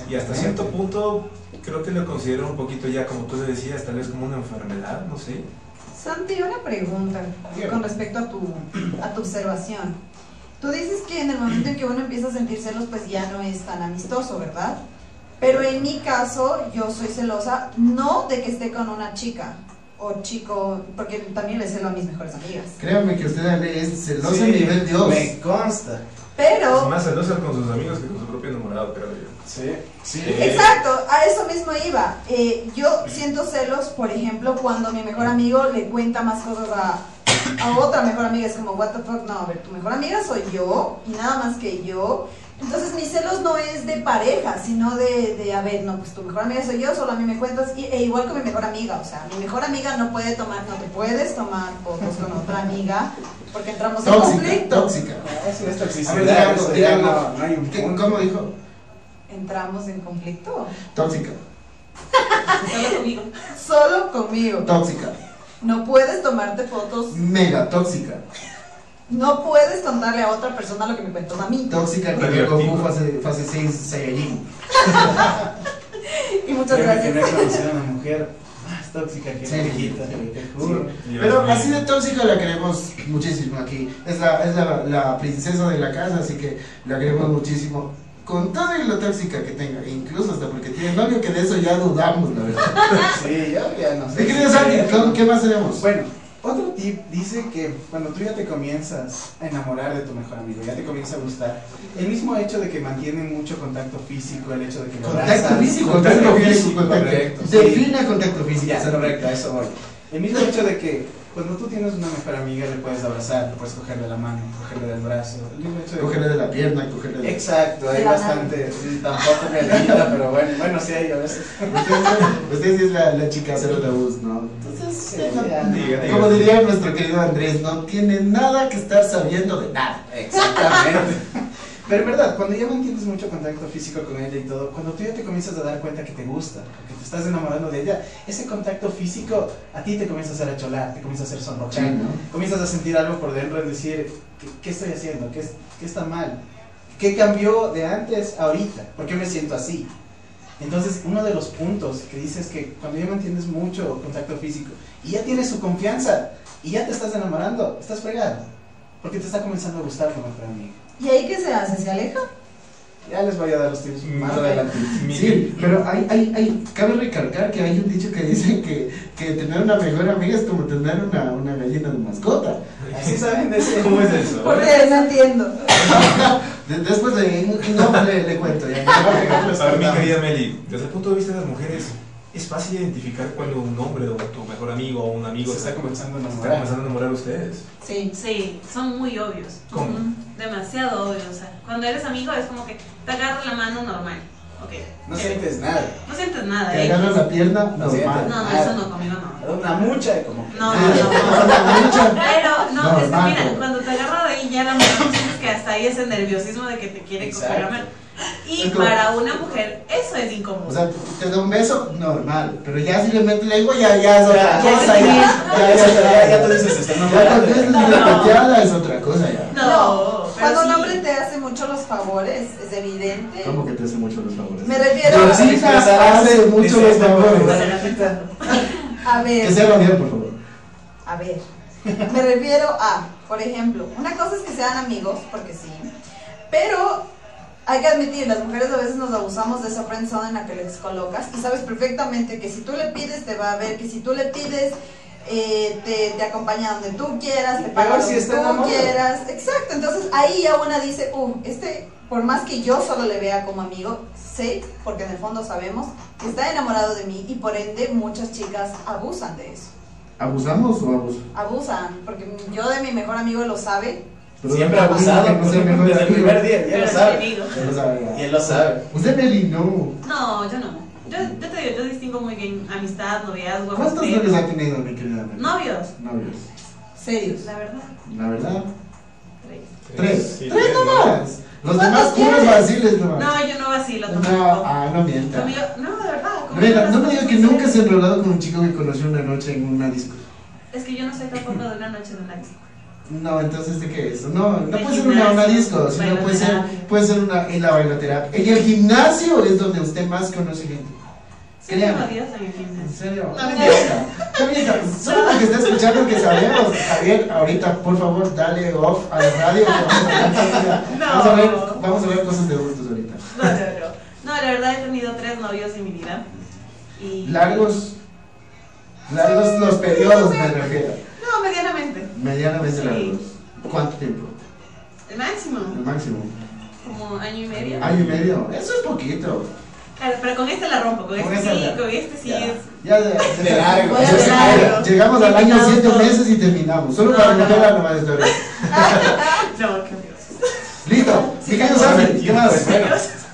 Y hasta cierto punto creo que lo considero un poquito ya, como tú le decías, tal vez como una enfermedad, no sé. Santi, una pregunta con respecto a tu, a tu observación. Tú dices que en el momento en que uno empieza a sentir celos, pues ya no es tan amistoso, ¿verdad? Pero en mi caso, yo soy celosa no de que esté con una chica o chico, porque también le celo a mis mejores amigas. Créanme que usted es celosa Sí, a nivel Dios. Me consta. Es Pero, más celosa con sus amigos que con su propio enamorado, creo yo. Sí. Sí. exacto, a eso mismo iba. Eh, yo siento celos, por ejemplo, cuando mi mejor amigo le cuenta más cosas a, a otra mejor amiga. Es como, what the fuck, no, a ver, tu mejor amiga soy yo y nada más que yo. Entonces, mis celos no es de pareja, sino de, de, a ver, no, pues tu mejor amiga soy yo, solo a mí me cuentas, y, e igual con mi mejor amiga, o sea, mi mejor amiga no puede tomar, no te puedes tomar fotos con otra amiga, porque entramos en conflicto. tóxica. Eso es A ver, toxicidad. eso no, hay un ¿Qué- punto. ¿Cómo dijo? Entramos en conflicto. Tóxica, Solo conmigo. Solo conmigo. tóxica, No puedes tomarte fotos, mega tóxica. No puedes contarle a otra persona lo que me cuentas a mí. Tóxica que. Goku fase, fase 6 Saiyajin. Y muchas Créeme que no he gracias. conocido a una mujer más tóxica que Sí. una viejita, te juro. Dios Pero mío. así de tóxica la queremos muchísimo aquí. Es la, es la, la princesa de la casa, así que la queremos muchísimo. Con todo y lo tóxica que tenga, incluso hasta porque tiene novio, que de eso ya dudamos, la verdad. Sí, yo ya no sé. ¿De qué ¿Qué más tenemos? Bueno, otro tip dice que cuando tú ya te comienzas a enamorar de tu mejor amigo, ya te comienza a gustar, el mismo hecho de que mantienen mucho contacto físico, el hecho de que lo Contacto físico, contacto contacto físico, correcto, sí. Defina contacto físico. Ya, correcto, eso voy. El mismo hecho de que cuando tú tienes una mejor amiga le puedes abrazar, le puedes cogerle la mano, cogerle del brazo, el mismo hecho de Cogerle de la pierna, cogerle de... Exacto, hay bastante, sí, tampoco me limita, pero bueno, bueno, sí hay a veces. Usted, usted sí es la, la chica cero tabús, ¿no? Entonces, Sí, no- ya. Diga, diga. como diría nuestro querido Andrés, no tiene nada que estar sabiendo de nada. Exactamente. Pero en verdad, cuando ya mantienes mucho contacto físico con ella y todo, cuando tú ya te comienzas a dar cuenta que te gusta, que te estás enamorando de ella, ese contacto físico a ti te comienza a hacer acholar, te comienza a hacer sonrojar, Sí, ¿no? comienzas a sentir algo por dentro en decir, ¿qué, qué estoy haciendo? ¿Qué, es- ¿Qué está mal? ¿Qué cambió de antes a ahorita? ¿Por qué me siento así? Entonces, uno de los puntos que dices que cuando ya mantienes mucho contacto físico y ya tienes su confianza y ya te estás enamorando, estás fregado. Porque te está comenzando a gustar tu mejor amigo. ¿Y ahí qué se hace? ¿Se aleja? Ya les voy a dar los tips más Ok. adelante. Sí, pero hay, hay, hay, cabe recalcar que hay un dicho que dice que, que tener una mejor amiga es como tener una, una gallina de mascota. Así saben de ese. ¿Cómo es eso? Porque no entiendo. De- después de no le, le cuento ya. A ver, mi querida Meli, desde el punto de vista de las mujeres, ¿es fácil identificar cuando un hombre o tu mejor amigo o un amigo Se está comenzando a está enamorar. comenzando a enamorar de ustedes? Sí. Sí, son muy obvios. ¿Cómo? Demasiado obvios. O sea, cuando eres amigo es como que te agarras la mano normal. Ok. No Eh, sientes nada. No sientes nada. Te ¿eh? agarras la pierna, No sientes normal. No, no, nada. eso no, conmigo no. Una mucha como que. No, no, no. no. Una mucha. Pero, no, es que mira, pero- cuando te agarra de ahí ya la mujer sientes que hasta ahí ese nerviosismo de que te quiere coger la Exacto. mano. Y como- para una mujer eso es incómodo. O sea, te da un beso, normal. Pero ya si le metes lengua, ya, ya es otra Ya, cosa. Ya, ya, ya, ya, ya, ya tú dices, está Ya cuando enamorando. es otra cosa ya. no, Cuando un hombre te hace mucho los favores, es evidente. ¿Cómo que te hace mucho los favores? Me refiero Pero sí. Expresarse, hace mucho los favores. a Que ver, sea bien, por favor. a ver. Me refiero a, por ejemplo, una cosa es que sean amigos, porque sí, pero hay que admitir, las mujeres a veces nos abusamos de esa friendzone en la que les colocas y sabes perfectamente que si tú le pides te va a ver, que si tú le pides eh, te, te acompaña donde tú quieras, te paga si está tú enamorado. quieras. Exacto, entonces ahí ya una dice, uh, este, por más que yo solo le vea como amigo, sé, porque en el fondo sabemos que está enamorado de mí y por ende muchas chicas abusan de eso. ¿Abusamos o abuso? Abusan, porque yo de mi mejor amigo lo sabe. Pero Siempre abusado, que no mejor desde el amigo. primer día, ya lo sabe. Ya lo sabe, ya. Y él lo sabe. Usted, Meli, no. No, yo no. Yo, yo te digo, yo distingo muy bien amistad, noviazgo, ¿Cuántos novios ha tenido mi querida Meli? Novios, Novios. Serios. la verdad. La verdad. Tres. Tres. Sí, Tres nomás. Los ¿Cuántos demás puros vaciles nomás. No, yo no vacilo tampoco. No, ah, no mienta. Conmigo- no, de verdad. Mira, no me digas que nunca se ha enrolado con un chico que conoció una noche en una disco. Es que yo no soy tampoco de una noche de una disco. No, entonces ¿de qué es? No, no De puede ser una, gimnasio, disco, sino puede ser, puede ser una, en la bailoterapia. En el gimnasio es donde usted más conoce gente. Créame. en el ¿En gimnasio. serio? No, No. Solo porque está escuchando que sabemos. Javier, ahorita por favor dale off a la radio. Vamos a ver, vamos a ver cosas de adultos ahorita. No, no, no. No, la verdad he tenido tres novios en mi vida. Y... Largos, largos los periodos me refiero. No, medianamente. Medianamente Sí. largos. ¿Cuánto tiempo? El máximo. El máximo. Como año y medio. Año y medio. Eso es poquito. Claro, pero con este la rompo. Con, Con este sí, la- con este sí Ya, es. ya de, de- De largo. Llegamos- largo. Llegamos al año siete meses y terminamos. Solo No, para no. recoger nomás esta vez. No, qué Dios. Listo. Sí, ¿Qué sí, sabe? sí. ¿Qué más? Bueno,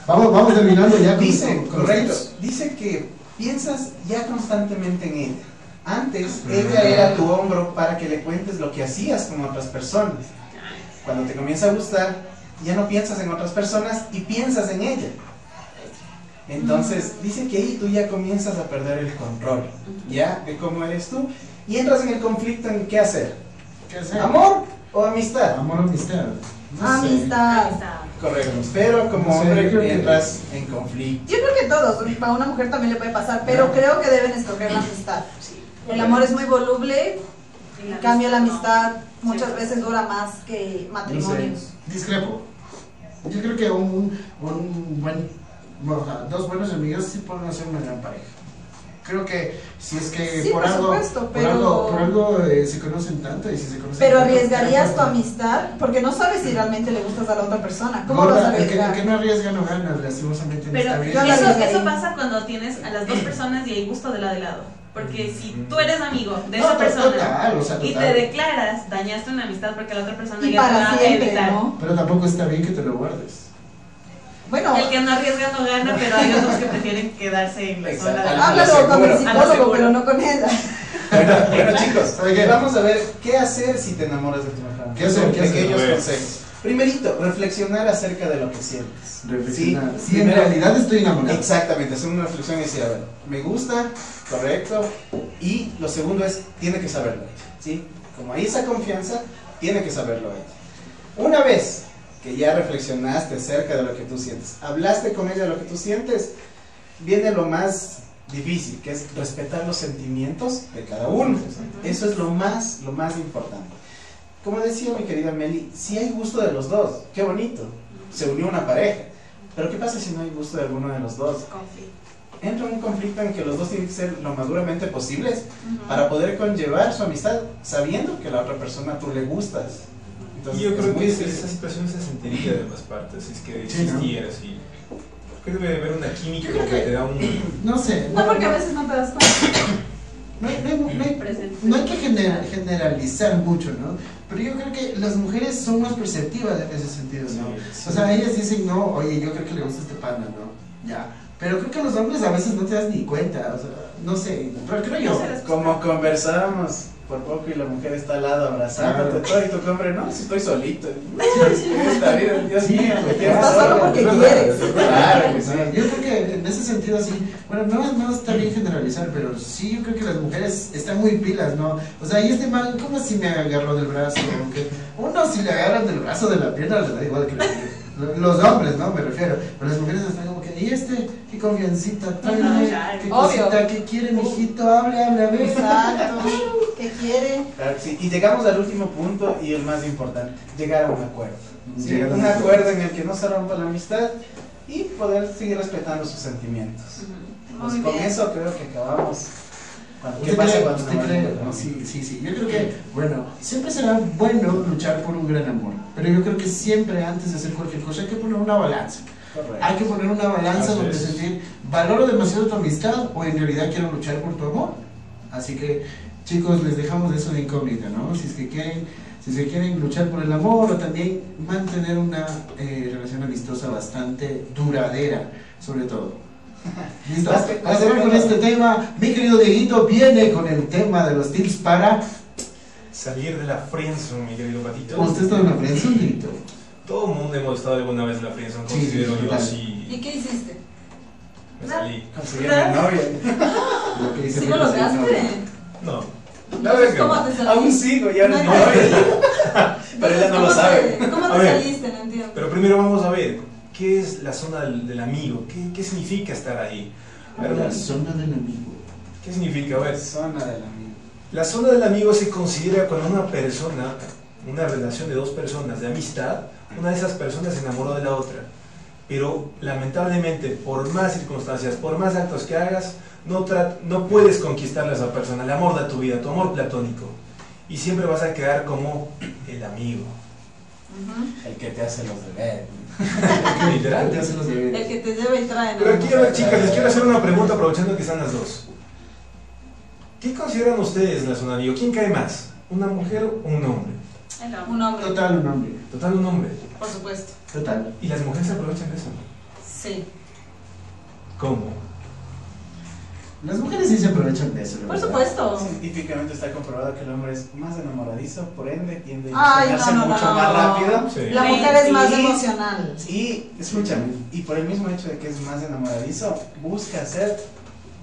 vamos, vamos terminando ya con Dice, con- con correcto, dice que piensas ya constantemente en ella. Antes ella era tu hombro para que le cuentes lo que hacías con otras personas. Cuando te comienza a gustar, ya no piensas en otras personas y piensas en ella. Entonces, dice que ahí tú ya comienzas a perder el control, ya, de cómo eres tú, y entras en el conflicto en qué hacer, ¿Qué hacer? amor o amistad. Amor o amistad. No. Amistad. Correcto, pero como No sé, hombre que- entras en conflicto. Yo creo que todos, a una mujer también le puede pasar, pero creo que deben escoger la amistad. El amor es muy voluble, en cambio la amistad muchas veces dura más que matrimonios. Discrepo. Yo creo que un, un buen, bueno, dos buenos amigos sí pueden hacer una gran pareja. Creo que si es que Sí, por, por algo, supuesto, por algo, por algo eh, se conocen tanto y si se conocen Pero tanto, arriesgarías tu que- amistad porque no sabes si realmente le gustas a la otra persona. ¿Cómo Gorda, vas a el que, el arriesgar? que no arriesga no gana, lastimosamente en Pero esta vida. Yo la eso, eso pasa cuando tienes a las dos personas y hay gusto de lado de lado. Porque si tú eres amigo de No, esa persona total, o sea, y te declaras, dañaste una amistad porque la otra persona Y ya te va para a evitar. ¿no? Pero tampoco está bien que te lo guardes. Bueno, El que no arriesga no gana, pero hay otros que prefieren quedarse en la zona de háblalo con el psicólogo, pero no con ella. Bueno, bueno, chicos, vamos a ver qué hacer si te enamoras de tu mejor amigo. ¿Qué hacer? Son ¿Qué hacer? Pequeños ver. consejos. Primerito, reflexionar acerca de lo que sientes. Reflexionar. Sí, en primero- realidad estoy enamorado. Exactamente, hacer una reflexión y decir, a ver, me gusta, correcto, y lo segundo es, tiene que saberlo ella, ¿sí? Como hay esa confianza, tiene que saberlo ella. Una vez que ya reflexionaste acerca de lo que tú sientes, hablaste con ella de lo que tú sientes, viene lo más difícil, que es respetar los sentimientos de cada uno. Eso es lo más, lo más importante. Como decía mi querida Meli, si hay gusto de los dos, qué bonito, se unió una pareja. Pero ¿qué pasa si no hay gusto de alguno de los dos? conflicto. Entra un conflicto en que los dos tienen que ser lo maduramente posibles Ujú. para poder conllevar su amistad sabiendo que la otra persona tú le gustas. Entonces, Y yo es creo muy que difícil. esa situación se sentiría de ambas partes, si es que Sí, ¿no? existiera así. Porque debe de haber una química creo que que- te da un... No sé. No, porque a veces no te das cuenta. No hay, no hay- no hay- Presente. no hay que gener- generalizar mucho, ¿no? Pero yo creo que las mujeres son más perceptivas en ese sentido, ¿no? Sí, sí. O sea, ellas dicen, no, oye, yo creo que le gusta este pana, ¿no? Ya. Pero creo que los hombres a veces no te das ni cuenta, o sea, no sé, pero creo yo. Como conversábamos por poco y la mujer está al lado abrazándote Claro. todo y tu hombre, no, si estoy solito. Esta vida, Dios Sí, mío, me Estás solo porque quieres. Claro que sí. Yo creo que en ese sentido sí, bueno, no, no está bien generalizar, pero sí yo creo que las mujeres están muy pilas, ¿no? O sea, y este man, ¿cómo si me agarró del brazo? ¿O qué? Uno si le agarran del brazo de la pierna, les da igual que le- los hombres, ¿no? Me refiero. Pero las mujeres están como que, ¿y este? ¿Qué confiancita? Claro. ¿qué Obvio. cosita? ¿Qué quiere, mijito? Hable, hable, a ver. Exacto. ¿Qué quiere? Claro sí. Y llegamos al último punto y el más importante, llegar a un acuerdo. ¿sí? Llegar a Un acuerdo en el que no se rompa la amistad y poder seguir respetando sus sentimientos. Pues Muy con bien. eso creo que acabamos. ¿Qué ¿Usted pasa cree? cuando ¿Usted cree? No, no? sí, sí, sí. Yo creo que, bueno, siempre será bueno luchar por un gran amor. Pero yo creo que siempre antes de hacer cualquier cosa hay que poner una balanza. Correcto. Hay que poner una balanza Así donde es. sentir, valoro demasiado tu amistad o en realidad quiero luchar por tu amor. Así que, chicos, les dejamos eso de incógnita, ¿no? Si es que quieren, si se quieren luchar por el amor o también mantener una eh, relación amistosa bastante duradera, sobre todo. Para cerrar con este tema, mi querido Dieguito viene con el tema de los tips para Salir de la friendzone, mi querido patito. ¿Usted está en una friendzone, Tito? Todo el mundo hemos estado alguna vez en la friendzone, Sí, considero sí, yo así. ¿Y qué hiciste? Me salí. Conseguir una novia. Lo que dice ¿Sí lo no. lograste? No. La verdad es que ¿Cómo no. te saliste? Aún sigo y ahora es No, novia. Pero ella no lo ¿Cómo sabe. ¿Cómo A te saliste? No entiendo. Pero primero vamos a ver, ¿qué es la zona del, del amigo? ¿Qué, qué significa estar ahí? A ver, La zona del amigo. ¿Qué significa? A ver, Persona del amigo. La zona del amigo se considera cuando una persona, una relación de dos personas de amistad, una de esas personas se enamoró de la otra. Pero lamentablemente, por más circunstancias, por más actos que hagas, no, no puedes conquistarle a esa persona, el amor de tu vida, tu amor platónico. Y siempre vas a quedar como el amigo. El que te hace los deberes. Te Literal. los El que te lleva y trae. Pero aquí, a ver, chicas, les quiero hacer una pregunta aprovechando que están las dos. ¿Qué consideran ustedes en la zona amigo? ¿Quién cae más? ¿Una mujer o un hombre? Un hombre, Total, un hombre. Total, un hombre. por supuesto. Total. ¿Y las mujeres se aprovechan de eso? Sí. ¿Cómo? Las mujeres sí se aprovechan de eso. Por verdad. supuesto. Científicamente está comprobado que el hombre es más enamoradizo, por ende tiende a no, ilusionarse no, no, mucho no, más rápido. Sí. La mujer es más Sí. emocional. Y, escúchame, y por el mismo hecho de que es más enamoradizo, busca hacer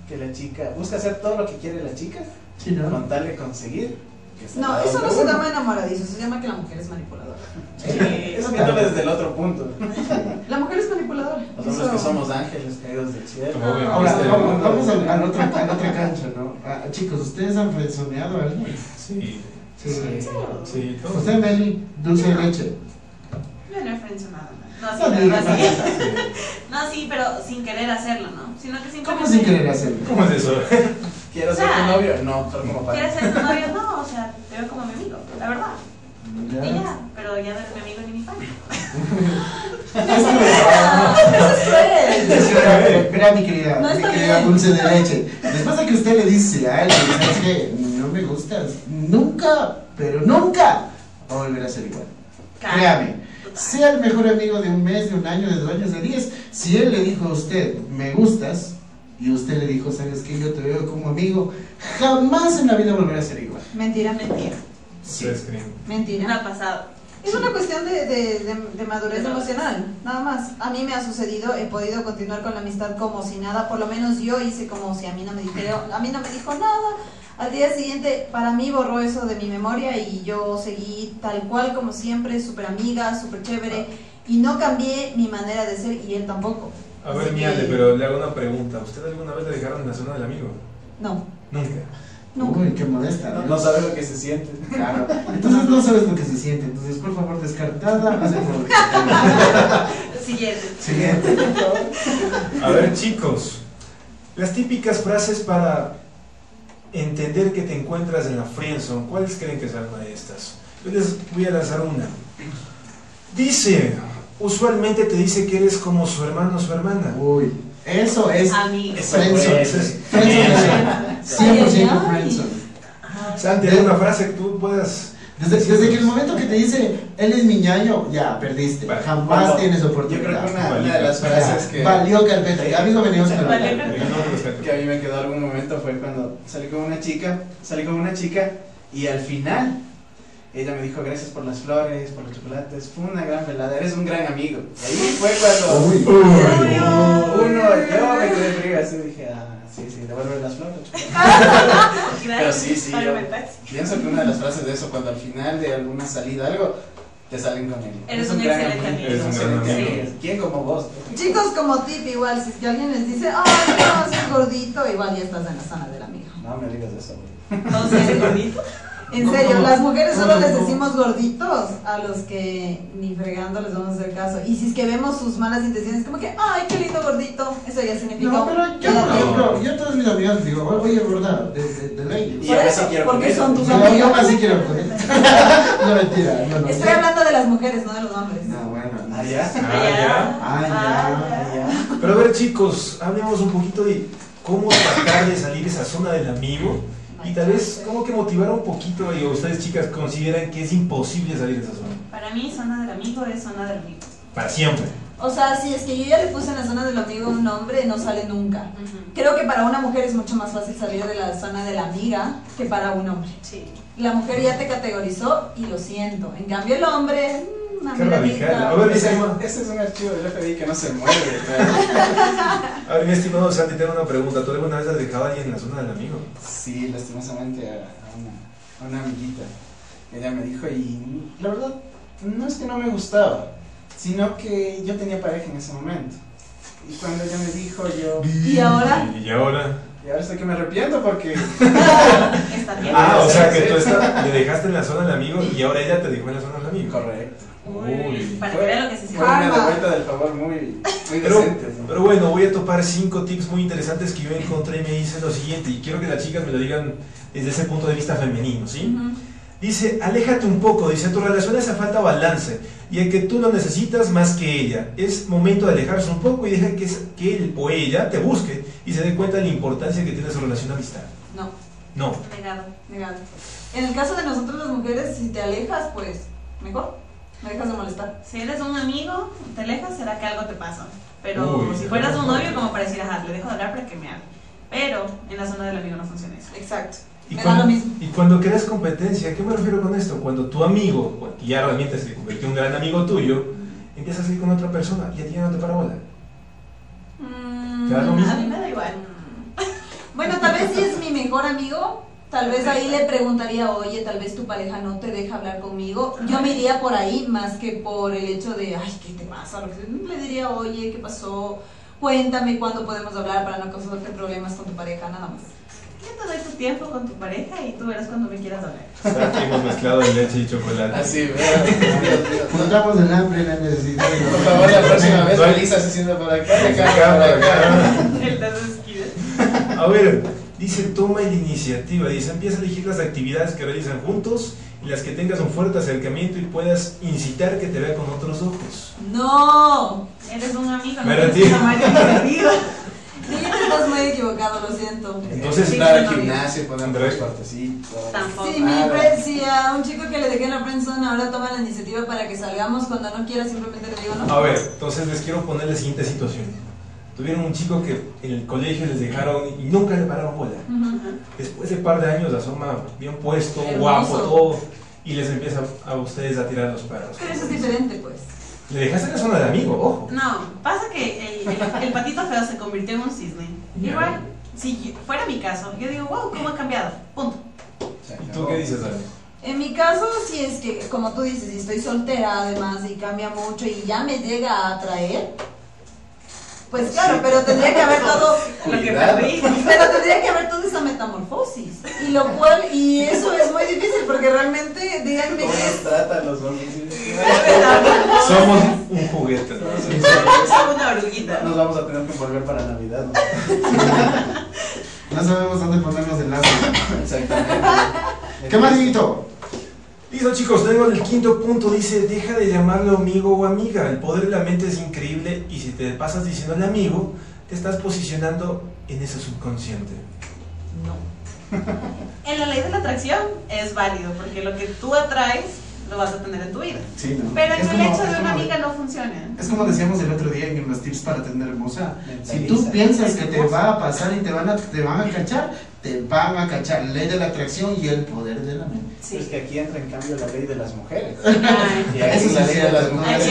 que la chica, busca hacer todo lo que quiere la chica, Sí, ¿no? con tal de conseguir No, al eso no se llama enamoradizo, se llama que la mujer es manipuladora. Eso viéndolo desde el otro punto. La mujer es manipuladora. Los hombres Eso- que somos ángeles caídos del cielo. Ahora, Este, vamos, vamos al, al otro, a la otra cancha, ¿no? Ah, chicos, ¿ustedes han frenzoneado a alguien? Sí. Sí. Sí, todo. Usted, Meli, dulce de leche. Yo no he frencionado. No, No sí, la verdad sí. No, sí, pero sin querer hacerlo, ¿no? Sino que simplemente... ¿Cómo sin querer hacerlo? ¿Cómo es eso? ¿Quiero ser tu novio? No, solo como ¿Quieres para. ser tu novio? No, o sea, te veo como mi amigo, la verdad. Y Ya. ya, pero ya no eres mi amigo ni mi fan. Eso es cruel. Mira, mi querida, No mi querida bien. dulce de leche. Después de que usted le dice a alguien, ¿sabes qué? No me gustas. Nunca, pero nunca va a volver a ser igual. Créame, sea el mejor amigo de un mes, de un año, de dos años, de diez. Si él le dijo a usted, me gustas, y usted le dijo, ¿sabes qué? Yo te veo como amigo, jamás en la vida volverá a ser igual. Mentira, mentira. Sí. Ustedes creen. Me ha Mentira. pasado. Es una cuestión de, de- de- de madurez emocional, nada más. A mí me ha sucedido, he podido continuar con la amistad como si nada, por lo menos yo hice como si a mí no me dijeron, a mí no me dijo nada. Al día siguiente, para mí borró eso de mi memoria y yo seguí tal cual como siempre, súper amiga, súper chévere, y no cambié mi manera de ser y él tampoco. A ver, Miale, pero le hago una pregunta. ¿Usted alguna vez le dejaron en la zona del amigo? No, Nunca. nunca. Uy, qué modesta. No, ¿no? no sabe lo que se siente. Claro. Entonces no sabes lo que se siente. Entonces, por favor, descartada. Siguiente. Siguiente. A ver, chicos. Las típicas frases para entender que te encuentras en la friendzone. ¿Cuáles creen que sean una de estas? Yo les voy a lanzar una. Dice, usualmente te dice que eres como su hermano o su hermana. Uy, eso es Amigo. Friendzone. es- Friendzone. 100% Ay, ay. friendzone. Santi, ¿alguna frase que tú puedas Desde, desde que el momento que te dice, él es mi ñaño, ya, perdiste. Vale. Jamás Cuando- tienes Yo oportunidad. creo que una, una de las frases que, Valió carpeta. A mí no Valió carpeta. carpeta. que a mí me quedó algún momento fue cuando salí con una chica, salí con una chica y al final ella me dijo gracias por las flores, por los chocolates, fue una gran velada, eres un gran amigo. Y ahí fue cuando Uy. uno, yo me quedé frío así dije, ah, sí, sí, devuelve las flores. Pero sí, sí, yo-. Pienso que una de las frases de eso, cuando al final de alguna salida algo, te salen con él. Eres un excelente amigo. Eres un gran excelente amigo. amigo. ¿Quién como vos? Chicos, como tip, igual, si es que alguien les dice, ay, no, es gordito, igual ya estás en la zona del amigo. No me digas eso, güey. Todos eres gordito. En No, serio, no, las mujeres solo no, les decimos gorditos a los que ni fregando les vamos a hacer caso. Y si es que vemos sus malas intenciones, como que, ay, qué lindo gordito, eso ya significa. No, pero yo, ya por ejemplo, yo a todos mis amigos les digo, oye, gorda, de, de, de ley. Y Por ahora eso, sí quiero porque son tus No, yo amigos. más sí quiero él. No, mentira. No, no. Estoy hablando de las mujeres, no de los hombres. No, bueno. no. Ah, ya. Ah, ya. Ah, ya. Ah, ya. Pero a ver, chicos, hablemos un poquito de cómo tratar de salir de esa zona del amigo y tal vez como que motivar un poquito y ustedes chicas consideran que es imposible salir de esa zona Para mí, zona del amigo es zona del amigo. para siempre. O sea, si es que yo ya le puse en la zona del amigo un nombre, no sale nunca. Creo que para una mujer es mucho más fácil salir de la zona de la amiga que para un hombre. Sí. La mujer ya te categorizó y lo siento. En cambio el hombre, una Qué radical. A ver, ese es un archivo del FBI que no se mueve. A ver, mi estimado Santi, tengo una pregunta. ¿Tú alguna vez has dejado a alguien en la zona del amigo? Sí, lastimosamente a, a una, a una amiguita. Ella me dijo y la verdad no es que no me gustaba, sino que yo tenía pareja en ese momento. Y cuando ella me dijo yo... ¿Y ahora? Y ahora. Y ahora estoy que me arrepiento porque... Está bien. Ah, o sea que tú le dejaste en la zona del amigo y ahora ella te dejó en la zona del amigo. Correcto. Uy. Para que vean lo que se Fue siente. una devuelta del favor muy, muy Pero, decente. ¿no? pero bueno, voy a topar cinco tips muy interesantes que yo encontré y me dicen lo siguiente, y quiero que las chicas me lo digan desde ese punto de vista femenino, ¿sí? Ujú. Dice, aléjate un poco, dice, tu relación hace falta balance, y el que tú lo necesitas más que ella. Es momento de alejarse un poco y deja que, es- que él o ella te busque y se dé cuenta de la importancia que tiene su relación de amistad. No, No. Negado. negado. En el caso de nosotros las mujeres, si te alejas, pues mejor. Me dejas de molestar. Si eres un amigo, te alejas, será que algo te pasa. Pero Uy, si fueras un novio, como para decir, ajá, le dejo de hablar para que me hable. Pero en la zona del amigo no funciona eso. Exacto. Y Me da cuando, lo mismo. y cuando creas competencia, ¿a qué me refiero con esto? Cuando tu amigo, que ya realmente se convirtió en un gran amigo tuyo, empieza a salir con otra persona y a ti ya no te. Mm, ¿Te da lo mismo? A mí me da igual. Bueno, tal vez si es mi mejor amigo, tal vez ahí le preguntaría, oye, tal vez tu pareja no te deja hablar conmigo. Yo me iría por ahí más que por el hecho de, ay, ¿qué te pasa? Le diría, oye, ¿qué pasó? Cuéntame cuándo podemos hablar para no causarte problemas con tu pareja, nada más. Yo te doy tu tiempo con tu pareja y tú verás cuando me quieras hablar. Aquí hemos mezclado leche y chocolate. Así, veo. Encontramos el hambre y la necesidad. Por favor, la próxima vez Melissa se sienta por acá, y Acá, acá. El de sus esquinas. A ver, dice toma la iniciativa, dice empieza a elegir las actividades que realizan juntos y las que tengas un fuerte acercamiento y puedas incitar que te vea con otros ojos. No, Eres un amigo, no que retiro. tomar iniciativa. sí, estás muy equivocado, lo siento. Entonces, Sí, al sí, gimnasio, poner Andrés. los cuartecitos. Tampoco. Sí, mi si a un chico que le dejé en la friendzone ahora toma la iniciativa para que salgamos, cuando no quiera simplemente le digo no. a ver, entonces les quiero poner la siguiente situación. Tuvieron un chico que en el colegio les dejaron y nunca le pararon bola. Ujú. Después de un par de años asoma bien puesto, Hermoso. guapo, todo, y les empieza a ustedes a tirar los perros. Pero eso es diferente, pues. Le dejaste en la zona de amigo, ojo. No, pasa que el, el- el patito feo se convirtió en un cisne. Igual, si fuera mi caso, yo digo, wow, ¿cómo ha cambiado? Punto. ¿Y tú qué dices, Dani? En mi caso, si es que, como tú dices, si estoy soltera además y cambia mucho y ya me llega a atraer, pues claro, pero tendría que haber todo, Lo que perdí. pero tendría que haber toda esa metamorfosis. Y lo cual, y eso es muy difícil porque realmente, díganme ¿Cómo que tratan los hombres? Somos un juguete. ¿no? Somos una oruguita. Nos vamos a tener que volver para Navidad. ¿no? No sabemos dónde ponernos el lazo. Exactamente. ¿Qué más? Listo chicos, tengo el quinto punto, dice, deja de llamarlo amigo o amiga, el poder de la mente es increíble y si te pasas diciéndole amigo, te estás posicionando en ese subconsciente. no. En la ley de la atracción es válido, porque lo que tú atraes lo vas a tener en tu vida. Sí, ¿no? Pero en Es el como- hecho es de una amiga no funciona. Es como decíamos el otro día en los tips para tener hermosa. Si tú piensas que te va a pasar y te van a, te van a cachar, te van a cachar. Ley de la atracción y el poder de la mente. Sí. Es que aquí entra en cambio la ley de las mujeres. Ay, Y aquí Eso la ley es de las mujeres.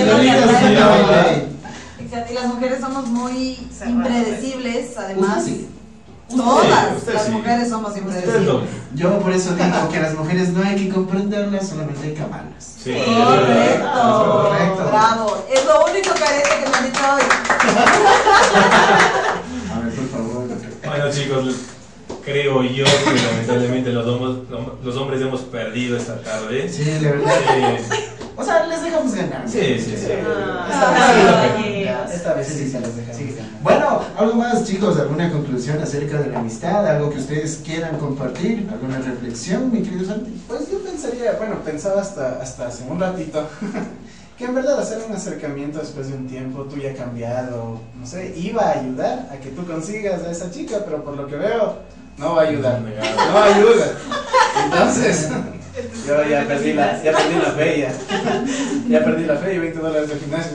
Exacto, y las mujeres somos muy impredecibles, además. Sí. Todas Usted las sí. mujeres somos impredecibles. no. Yo por eso digo que a las mujeres no hay que comprenderlas, solamente hay que amarlas. Sí. Correcto, Correcto. bravo. Es lo único carete que me han dicho hoy. A ver, por favor. Bueno chicos, creo yo que lamentablemente los, homos- los hombres hemos perdido esta tarde. Sí, la verdad. Sí, O sea, les dejamos ganar. sí, sí. sí. Esta vez Ah, sí, esta vez sí Sí, se sí. dejamos ganar. Bueno, algo más, chicos, alguna conclusión acerca de la amistad, algo que ustedes quieran compartir, alguna reflexión, mi querido Santi. Pues yo pensaría, bueno, pensaba hasta, hasta hace un ratito, que en verdad hacer un acercamiento después de un tiempo, tú ya cambiado, no sé, iba a ayudar a que tú consigas a esa chica, pero por lo que veo, no va a ayudar. Negado. No ayuda. Entonces, Yo ya perdí la, ya perdí la fe, ya. Ya perdí la fe y 20 dólares de gimnasio.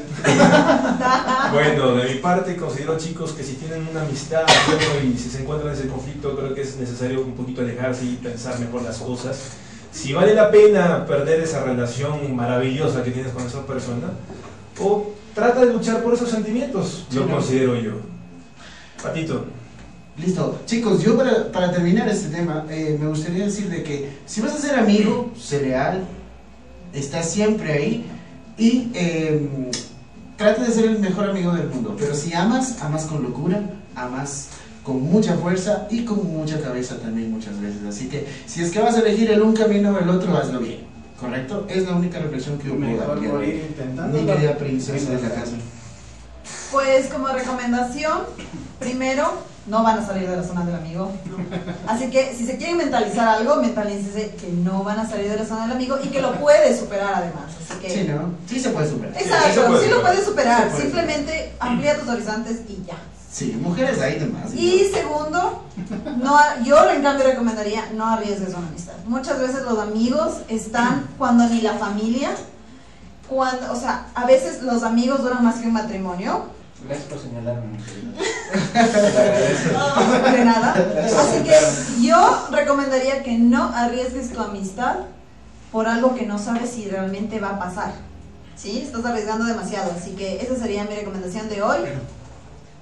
Bueno, de mi parte considero chicos que si tienen una amistad bueno, y si se encuentran en ese conflicto, creo que es necesario un poquito alejarse y pensar mejor las cosas. Si vale la pena perder esa relación maravillosa que tienes con esa persona, o trata de luchar por esos sentimientos, Sí, lo ¿no? considero yo. Patito, Listo, chicos, yo para, para terminar este tema, eh, me gustaría decir de que si vas a ser amigo, sé leal, está siempre ahí y eh, trata de ser el mejor amigo del mundo. Pero si amas, amas con locura, amas con mucha fuerza y con mucha cabeza también muchas veces. Así que si es que vas a elegir el un camino o el otro, hazlo bien, ¿correcto? Es la única reflexión que yo puedo Mejor dar. Mi querida princesa de la casa. Pues como recomendación, primero, no van a salir de la zona del amigo. Así que si se quieren mentalizar algo, mentalícense que no van a salir de la zona del amigo y que lo puedes superar además. Así que... Sí, ¿no? Sí se puede superar. Sí, Exacto, puede sí lo puedes superar. Puede Simplemente amplía tus horizontes y ya. Sí, mujeres ahí demás. Y segundo, no, yo en cambio recomendaría no arriesgues una amistad. Muchas veces los amigos están cuando ni la familia, cuando, o sea, a veces los amigos duran más que un matrimonio, Gracias por señalarme, de nada. Así que yo recomendaría que no arriesgues tu amistad por algo que no sabes si realmente va a pasar. ¿Sí? Estás arriesgando demasiado. Así que esa sería mi recomendación de hoy.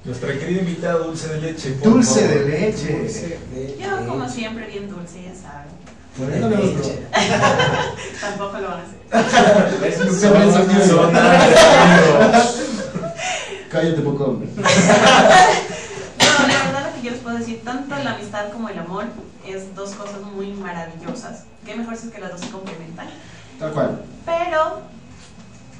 nuestra querida invitada Dulce de Leche. por Dulce favor. de leche. Dulce de Yo, como siempre, bien dulce, ya saben. Por eso no. Tampoco lo van a hacer. ¿Ves? Se me Son- encendió. Son amigos. Cállate, poco hombre. No, la verdad lo que yo les puedo decir, tanto la amistad como el amor es dos cosas muy maravillosas. Qué mejor si es que las dos se complementan. Tal cual. Pero,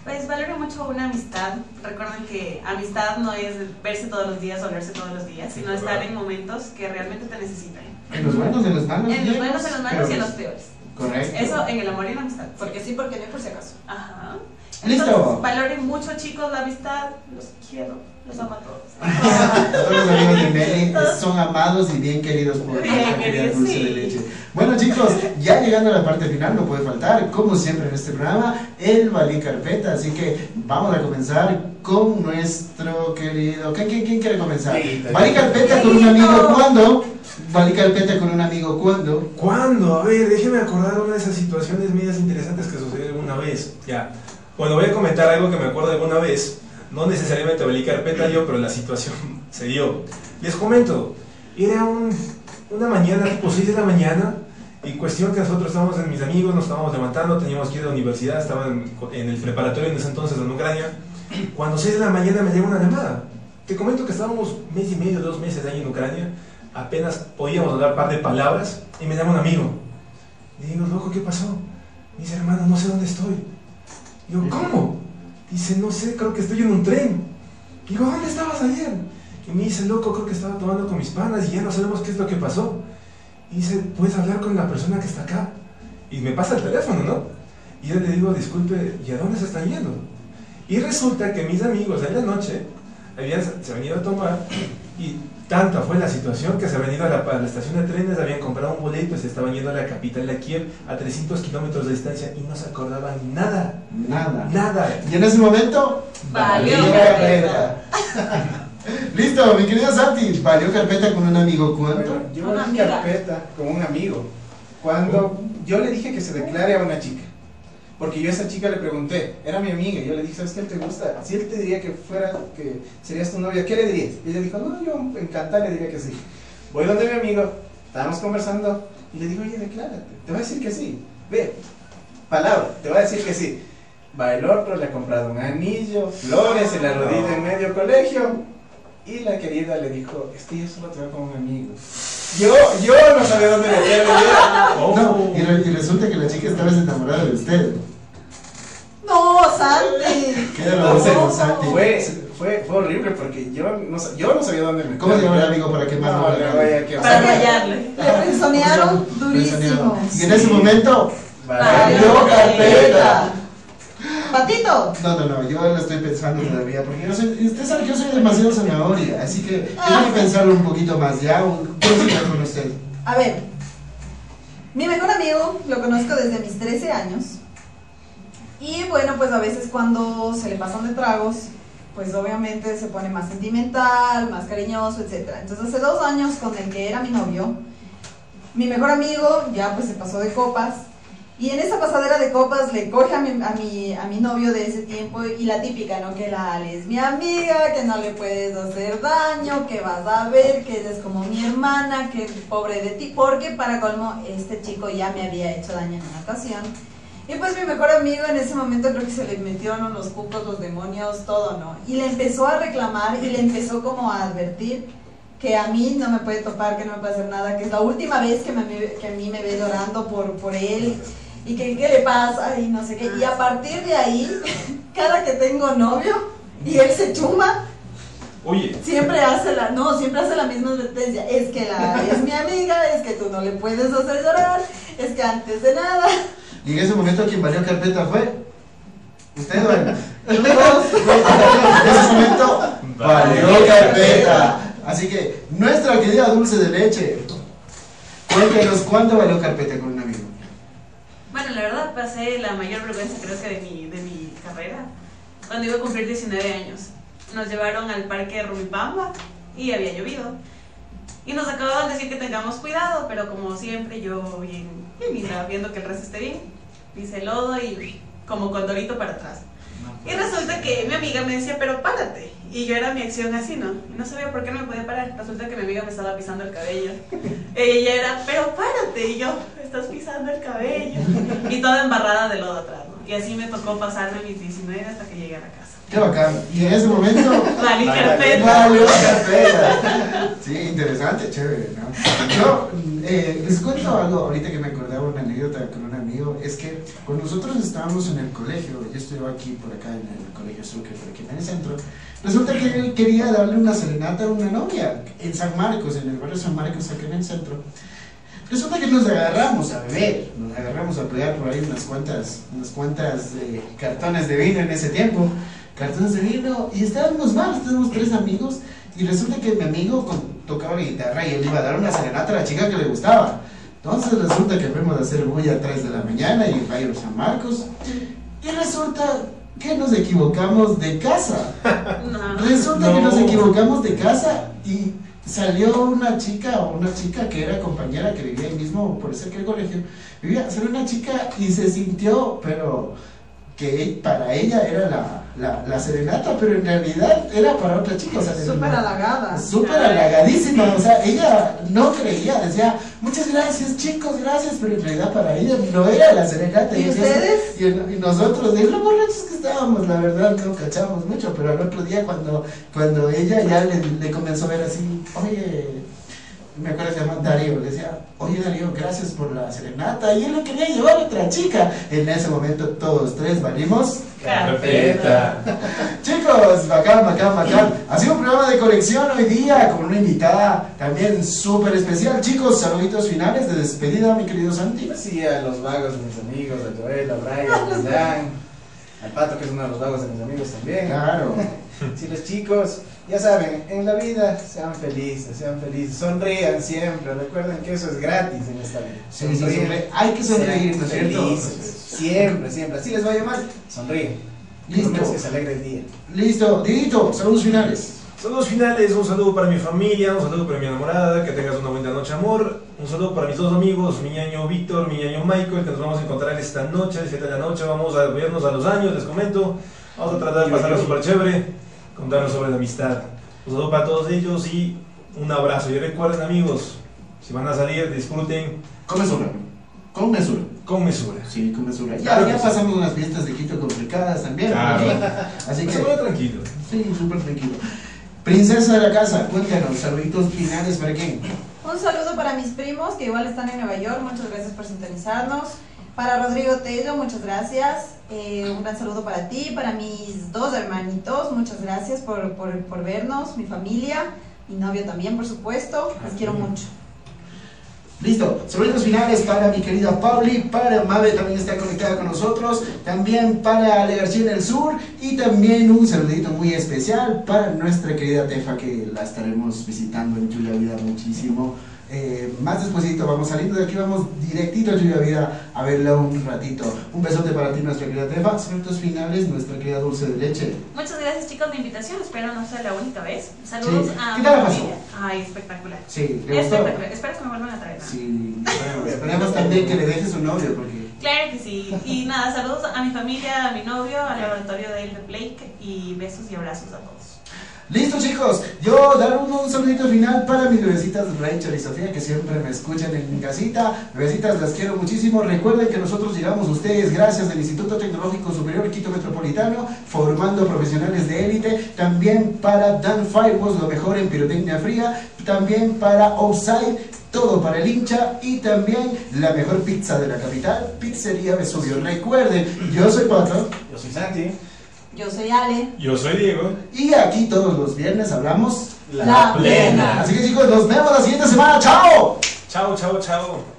pues valoro mucho una amistad. Recuerden que amistad no es verse todos los días o verse todos los días, sino estar en momentos que realmente te necesitan. En los buenos, en los malos. En los buenos, en los malos y en los peores. Correcto. Eso en el amor y en la amistad. Porque sí, porque no, y por si acaso. Ajá. Listo. Entonces, valoren mucho, chicos, la amistad. Los quiero. Los amo a todos. Todos los amigos de Meli son amados y bien queridos por Bien nuestra querida queridos, dulce sí. de leche. Bueno chicos, ya llegando a la parte final no puede faltar, como siempre en este programa, el Valí Carpeta. Así que vamos a comenzar con nuestro querido. ¿Quién, quién, quién quiere comenzar? Dieguito. Valí Carpeta con un amigo cuando. Valí Carpeta con un amigo cuando. ¿Cuándo? A ver, déjeme acordar una de esas situaciones medias interesantes que sucedieron una vez. Ya. Bueno, voy a comentar algo que me acuerdo alguna vez. No necesariamente abrí carpeta yo, pero la situación se dio. Les comento. Era un- una mañana, tipo 6 de la mañana, y cuestión que nosotros estábamos en mis amigos, nos estábamos levantando, teníamos que ir a la universidad, estaba en, el preparatorio en ese entonces en Ucrania. Cuando 6 de la mañana me llega una llamada. Te comento que estábamos mes y medio, dos meses ahí en Ucrania, apenas podíamos hablar un par de palabras, y me llama un amigo. Le digo, loco, ¿qué pasó? Me dice, hermano, no sé dónde estoy. Digo, ¿cómo? Dice, no sé, creo que estoy en un tren. Digo, ¿dónde estabas ayer? Y me dice, loco, creo que estaba tomando con mis panas y ya no sabemos qué es lo que pasó. Y dice, ¿puedes hablar con la persona que está acá? Y me pasa el teléfono, ¿no? Y yo le digo, disculpe, ¿y a dónde se están yendo? Y resulta que mis amigos en la noche habían, se habían ido a tomar y tanta fue la situación que se habían ido a la, a la estación de trenes, habían comprado un boleto y se estaban yendo a la capital de Kiev a 300 kilómetros de distancia y no se acordaban nada, Nada. nada. Y en ese momento. Valió carpeta. Listo, mi querido Santi. Valió carpeta con un amigo. Bueno, yo Una carpeta con un amigo. Cuando yo le dije que se declare a una chica. Porque yo a esa chica le pregunté, era mi amiga, y yo le dije, ¿sabes qué él te gusta? Si él te diría que fuera, que serías tu novia, ¿qué le dirías? Y ella dijo, no, yo encantada le diría que sí. Voy donde mi amigo, estábamos conversando, y le digo, oye, declárate, te va a decir que sí. Ve, palabra, te va a decir que sí. Va el otro, le ha comprado un anillo, flores, en la rodilla en medio colegio, y la querida le dijo, este yo solo te veo como un amigo. Yo, yo no sabía dónde meterme. yo- No, y, re- y resulta que la chica estaba enamorada de usted. No, Santi. ¿Qué con Santi? fue, fue, fue horrible porque yo no, yo no sabía dónde meterme. ¿Cómo se llama el amigo para que más No, no que Para fallarle. Le frenzonearon durísimo. Y en ese momento. Valió carpeta. Patito. No, no, no, yo lo estoy pensando todavía, porque yo soy, usted sabe que yo soy demasiado zanahoria, así que déjame pensarlo un poquito más, ya, un- ¿qué se con usted? A ver, Mi mejor amigo lo conozco desde mis 13 años. Y bueno, pues a veces cuando se le pasan de tragos, pues obviamente se pone más sentimental, más cariñoso, etc. Entonces hace dos años con el que era mi novio, mi mejor amigo ya pues se pasó de copas. Y en esa pasadera de copas le coge a mi, a mi, a mi novio de ese tiempo y la típica, ¿no? Que la es mi amiga, que no le puedes hacer daño, que vas a ver, que ella es como mi hermana, que pobre de ti, porque para colmo este chico ya me había hecho daño en una ocasión. Y pues mi mejor amigo en ese momento creo que se le metieron los cucos, los demonios, todo, ¿no? Y le empezó a reclamar y le empezó como a advertir que a mí no me puede topar, que no me puede hacer nada, que es la última vez que, me, que a mí me ve llorando por, por él y que qué le pasa y no sé qué. Y a partir de ahí, cada que tengo novio y él se chuma, Oye, siempre hace la, no, siempre hace la misma advertencia. Es que la es mi amiga, es que tú no le puedes hacer llorar, es que antes de nada. Y en ese momento quien valió carpeta fue. Usted, bueno. en ese momento valió carpeta. Así que, nuestra querida dulce de leche. Cuéntenos cuándo valió carpeta con un amigo. Bueno, la verdad pasé la mayor vergüenza creo que de mi, de mi carrera. Cuando iba a cumplir 19 años. Nos llevaron al parque Rumipamba y había llovido. Y nos acababan de decir que tengamos cuidado, pero como siempre yo bien, bien viendo que el resto esté bien, hice lodo y como condorito para atrás. Y resulta que mi amiga me decía, pero párate. Y yo era mi acción así, ¿no? Y no sabía por qué no me podía parar. Resulta que mi amiga me estaba pisando el cabello. Ella era, pero párate. Y yo, estás pisando el cabello. Y toda embarrada de lodo atrás, ¿no? Y así me tocó pasarme mis 19 hasta que llegué a la casa. Qué bacán. Y en ese momento. Valí carpeta. Carpeta. Sí, interesante, chévere, ¿no? Yo eh, les cuento algo ahorita que me acordaba una anécdota con un amigo. Es que cuando nosotros estábamos en el colegio, yo estoy aquí por acá en el colegio Sucre, por aquí en el centro. Resulta que él quería darle una serenata a una novia en San Marcos, en el barrio San Marcos, acá en el centro. Resulta que nos agarramos a beber, nos agarramos a pelear por ahí unas cuantas, unas cuantas eh, cartones de vino en ese tiempo, cartones de vino, y estábamos mal, estábamos tres amigos, y resulta que mi amigo con- tocaba la guitarra y él iba a dar una serenata a la chica que le gustaba. Entonces resulta que fuimos a hacer bulla a 3 de la mañana y Bayro San Marcos, y resulta que nos equivocamos de casa. No. Resulta No. que nos equivocamos de casa y salió una chica o una chica que era compañera que vivía ahí mismo por ese que el colegio vivía salió una chica y se sintió pero que para ella era la, la, la serenata pero en realidad era para otra chica o sea, Súper halagada. súper halagadísima, o sea, ella no creía, decía, muchas gracias chicos, gracias, pero en realidad para ella no era la serenata. ¿Y ustedes? Y, y nosotros, de lo borrachos que estábamos, la verdad, no cachábamos mucho, pero al otro día cuando, cuando ella ya le, le comenzó a ver así, oye, me acuerdo que se llama Darío, le decía, oye Darío, gracias por la serenata, y él le quería llevar a otra chica. En ese momento todos tres valimos. carpeta. Chicos, bacán, bacán, bacán. Ha sido un programa de colección hoy día con una invitada también súper especial. Chicos, saluditos finales de despedida, mi querido Santi. Sí, a los vagos de mis amigos, a Joel, a Brian, a Dan, al Pato, que es uno de los vagos de mis amigos también. Claro. Sí, los chicos, ya saben, en la vida sean felices, sean felices, sonrían siempre, recuerden que eso es gratis en esta vida. Sí, sí, hay que sonreír, ¿no felices, siempre, siempre, así les vaya mal, sonríen. Listo. Que se alegre el día. Listo, Didito, saludos finales. Saludos finales, un saludo para mi familia, un saludo para mi enamorada, que tengas una buena noche amor, un saludo para mis dos amigos, mi ñaño Víctor, mi ñaño Michael, que nos vamos a encontrar esta noche, 7 de la noche, vamos a vernos a los años, les comento, vamos a tratar de pasarla súper chévere, contarnos sobre la amistad. Un saludo para todos ellos y un abrazo. Y recuerden amigos, si van a salir, disfruten Con mesura. Con mesura. con mesura. Sí, con mesura. Ya, Claro ya sí. pasamos unas fiestas de Quito complicadas también. Claro. ¿no? Así que, bueno, tranquilo. sí, súper tranquilo. Princesa de la casa, cuéntanos, saluditos finales para quién. Un saludo para mis primos que igual están en Nueva York, muchas gracias por sintonizarnos. Para Rodrigo Tello, muchas gracias. Eh, un gran saludo para ti, para mis dos hermanitos, muchas gracias por, por, por vernos, mi familia, mi novio también, por supuesto. Les quiero mucho. Listo, saludos finales para mi querida Pauli, para Mabe también está conectada con nosotros, también para Ale García en el sur y también un saludito muy especial para nuestra querida Tefa que la estaremos visitando en Tuya Vida muchísimo Eh, más despuesito, vamos saliendo de aquí, vamos directito a Lluvia Vida a verla un ratito. Un besote para ti, nuestra querida Tefa. Minutos finales, nuestra querida Dulce de Leche. Muchas gracias chicos de invitación, espero no sea la única vez. Saludos Sí. a ¿Qué tal la pasó? familia. Ay, espectacular. Sí, ¿le gustó? Espectacular. Espero que me vuelvan a traer. ¿no? Sí, esperemos, esperemos también que le dejes un novio, porque... Claro que sí. Y nada, saludos a mi familia, a mi novio, al laboratorio de Blake y besos y abrazos a todos. Listo chicos, yo dar un, un saludito final para mis bebecitas Rachel y Sofía que siempre me escuchan en casita. Bebecitas, las quiero muchísimo. Recuerden que nosotros llegamos a ustedes gracias al Instituto Tecnológico Superior Quito Metropolitano, formando profesionales de élite. También para Dan Firewalls, lo mejor en pirotecnia fría. También para Offside, todo para el hincha. Y también la mejor pizza de la capital, Pizzería Vesubio. Recuerden, yo soy Pato. Yo soy Santi. Yo soy Ale. Yo soy Diego. Y aquí todos los viernes hablamos. La plena. Así que chicos, nos vemos la siguiente semana. ¡Chao! Chao, chao, chao.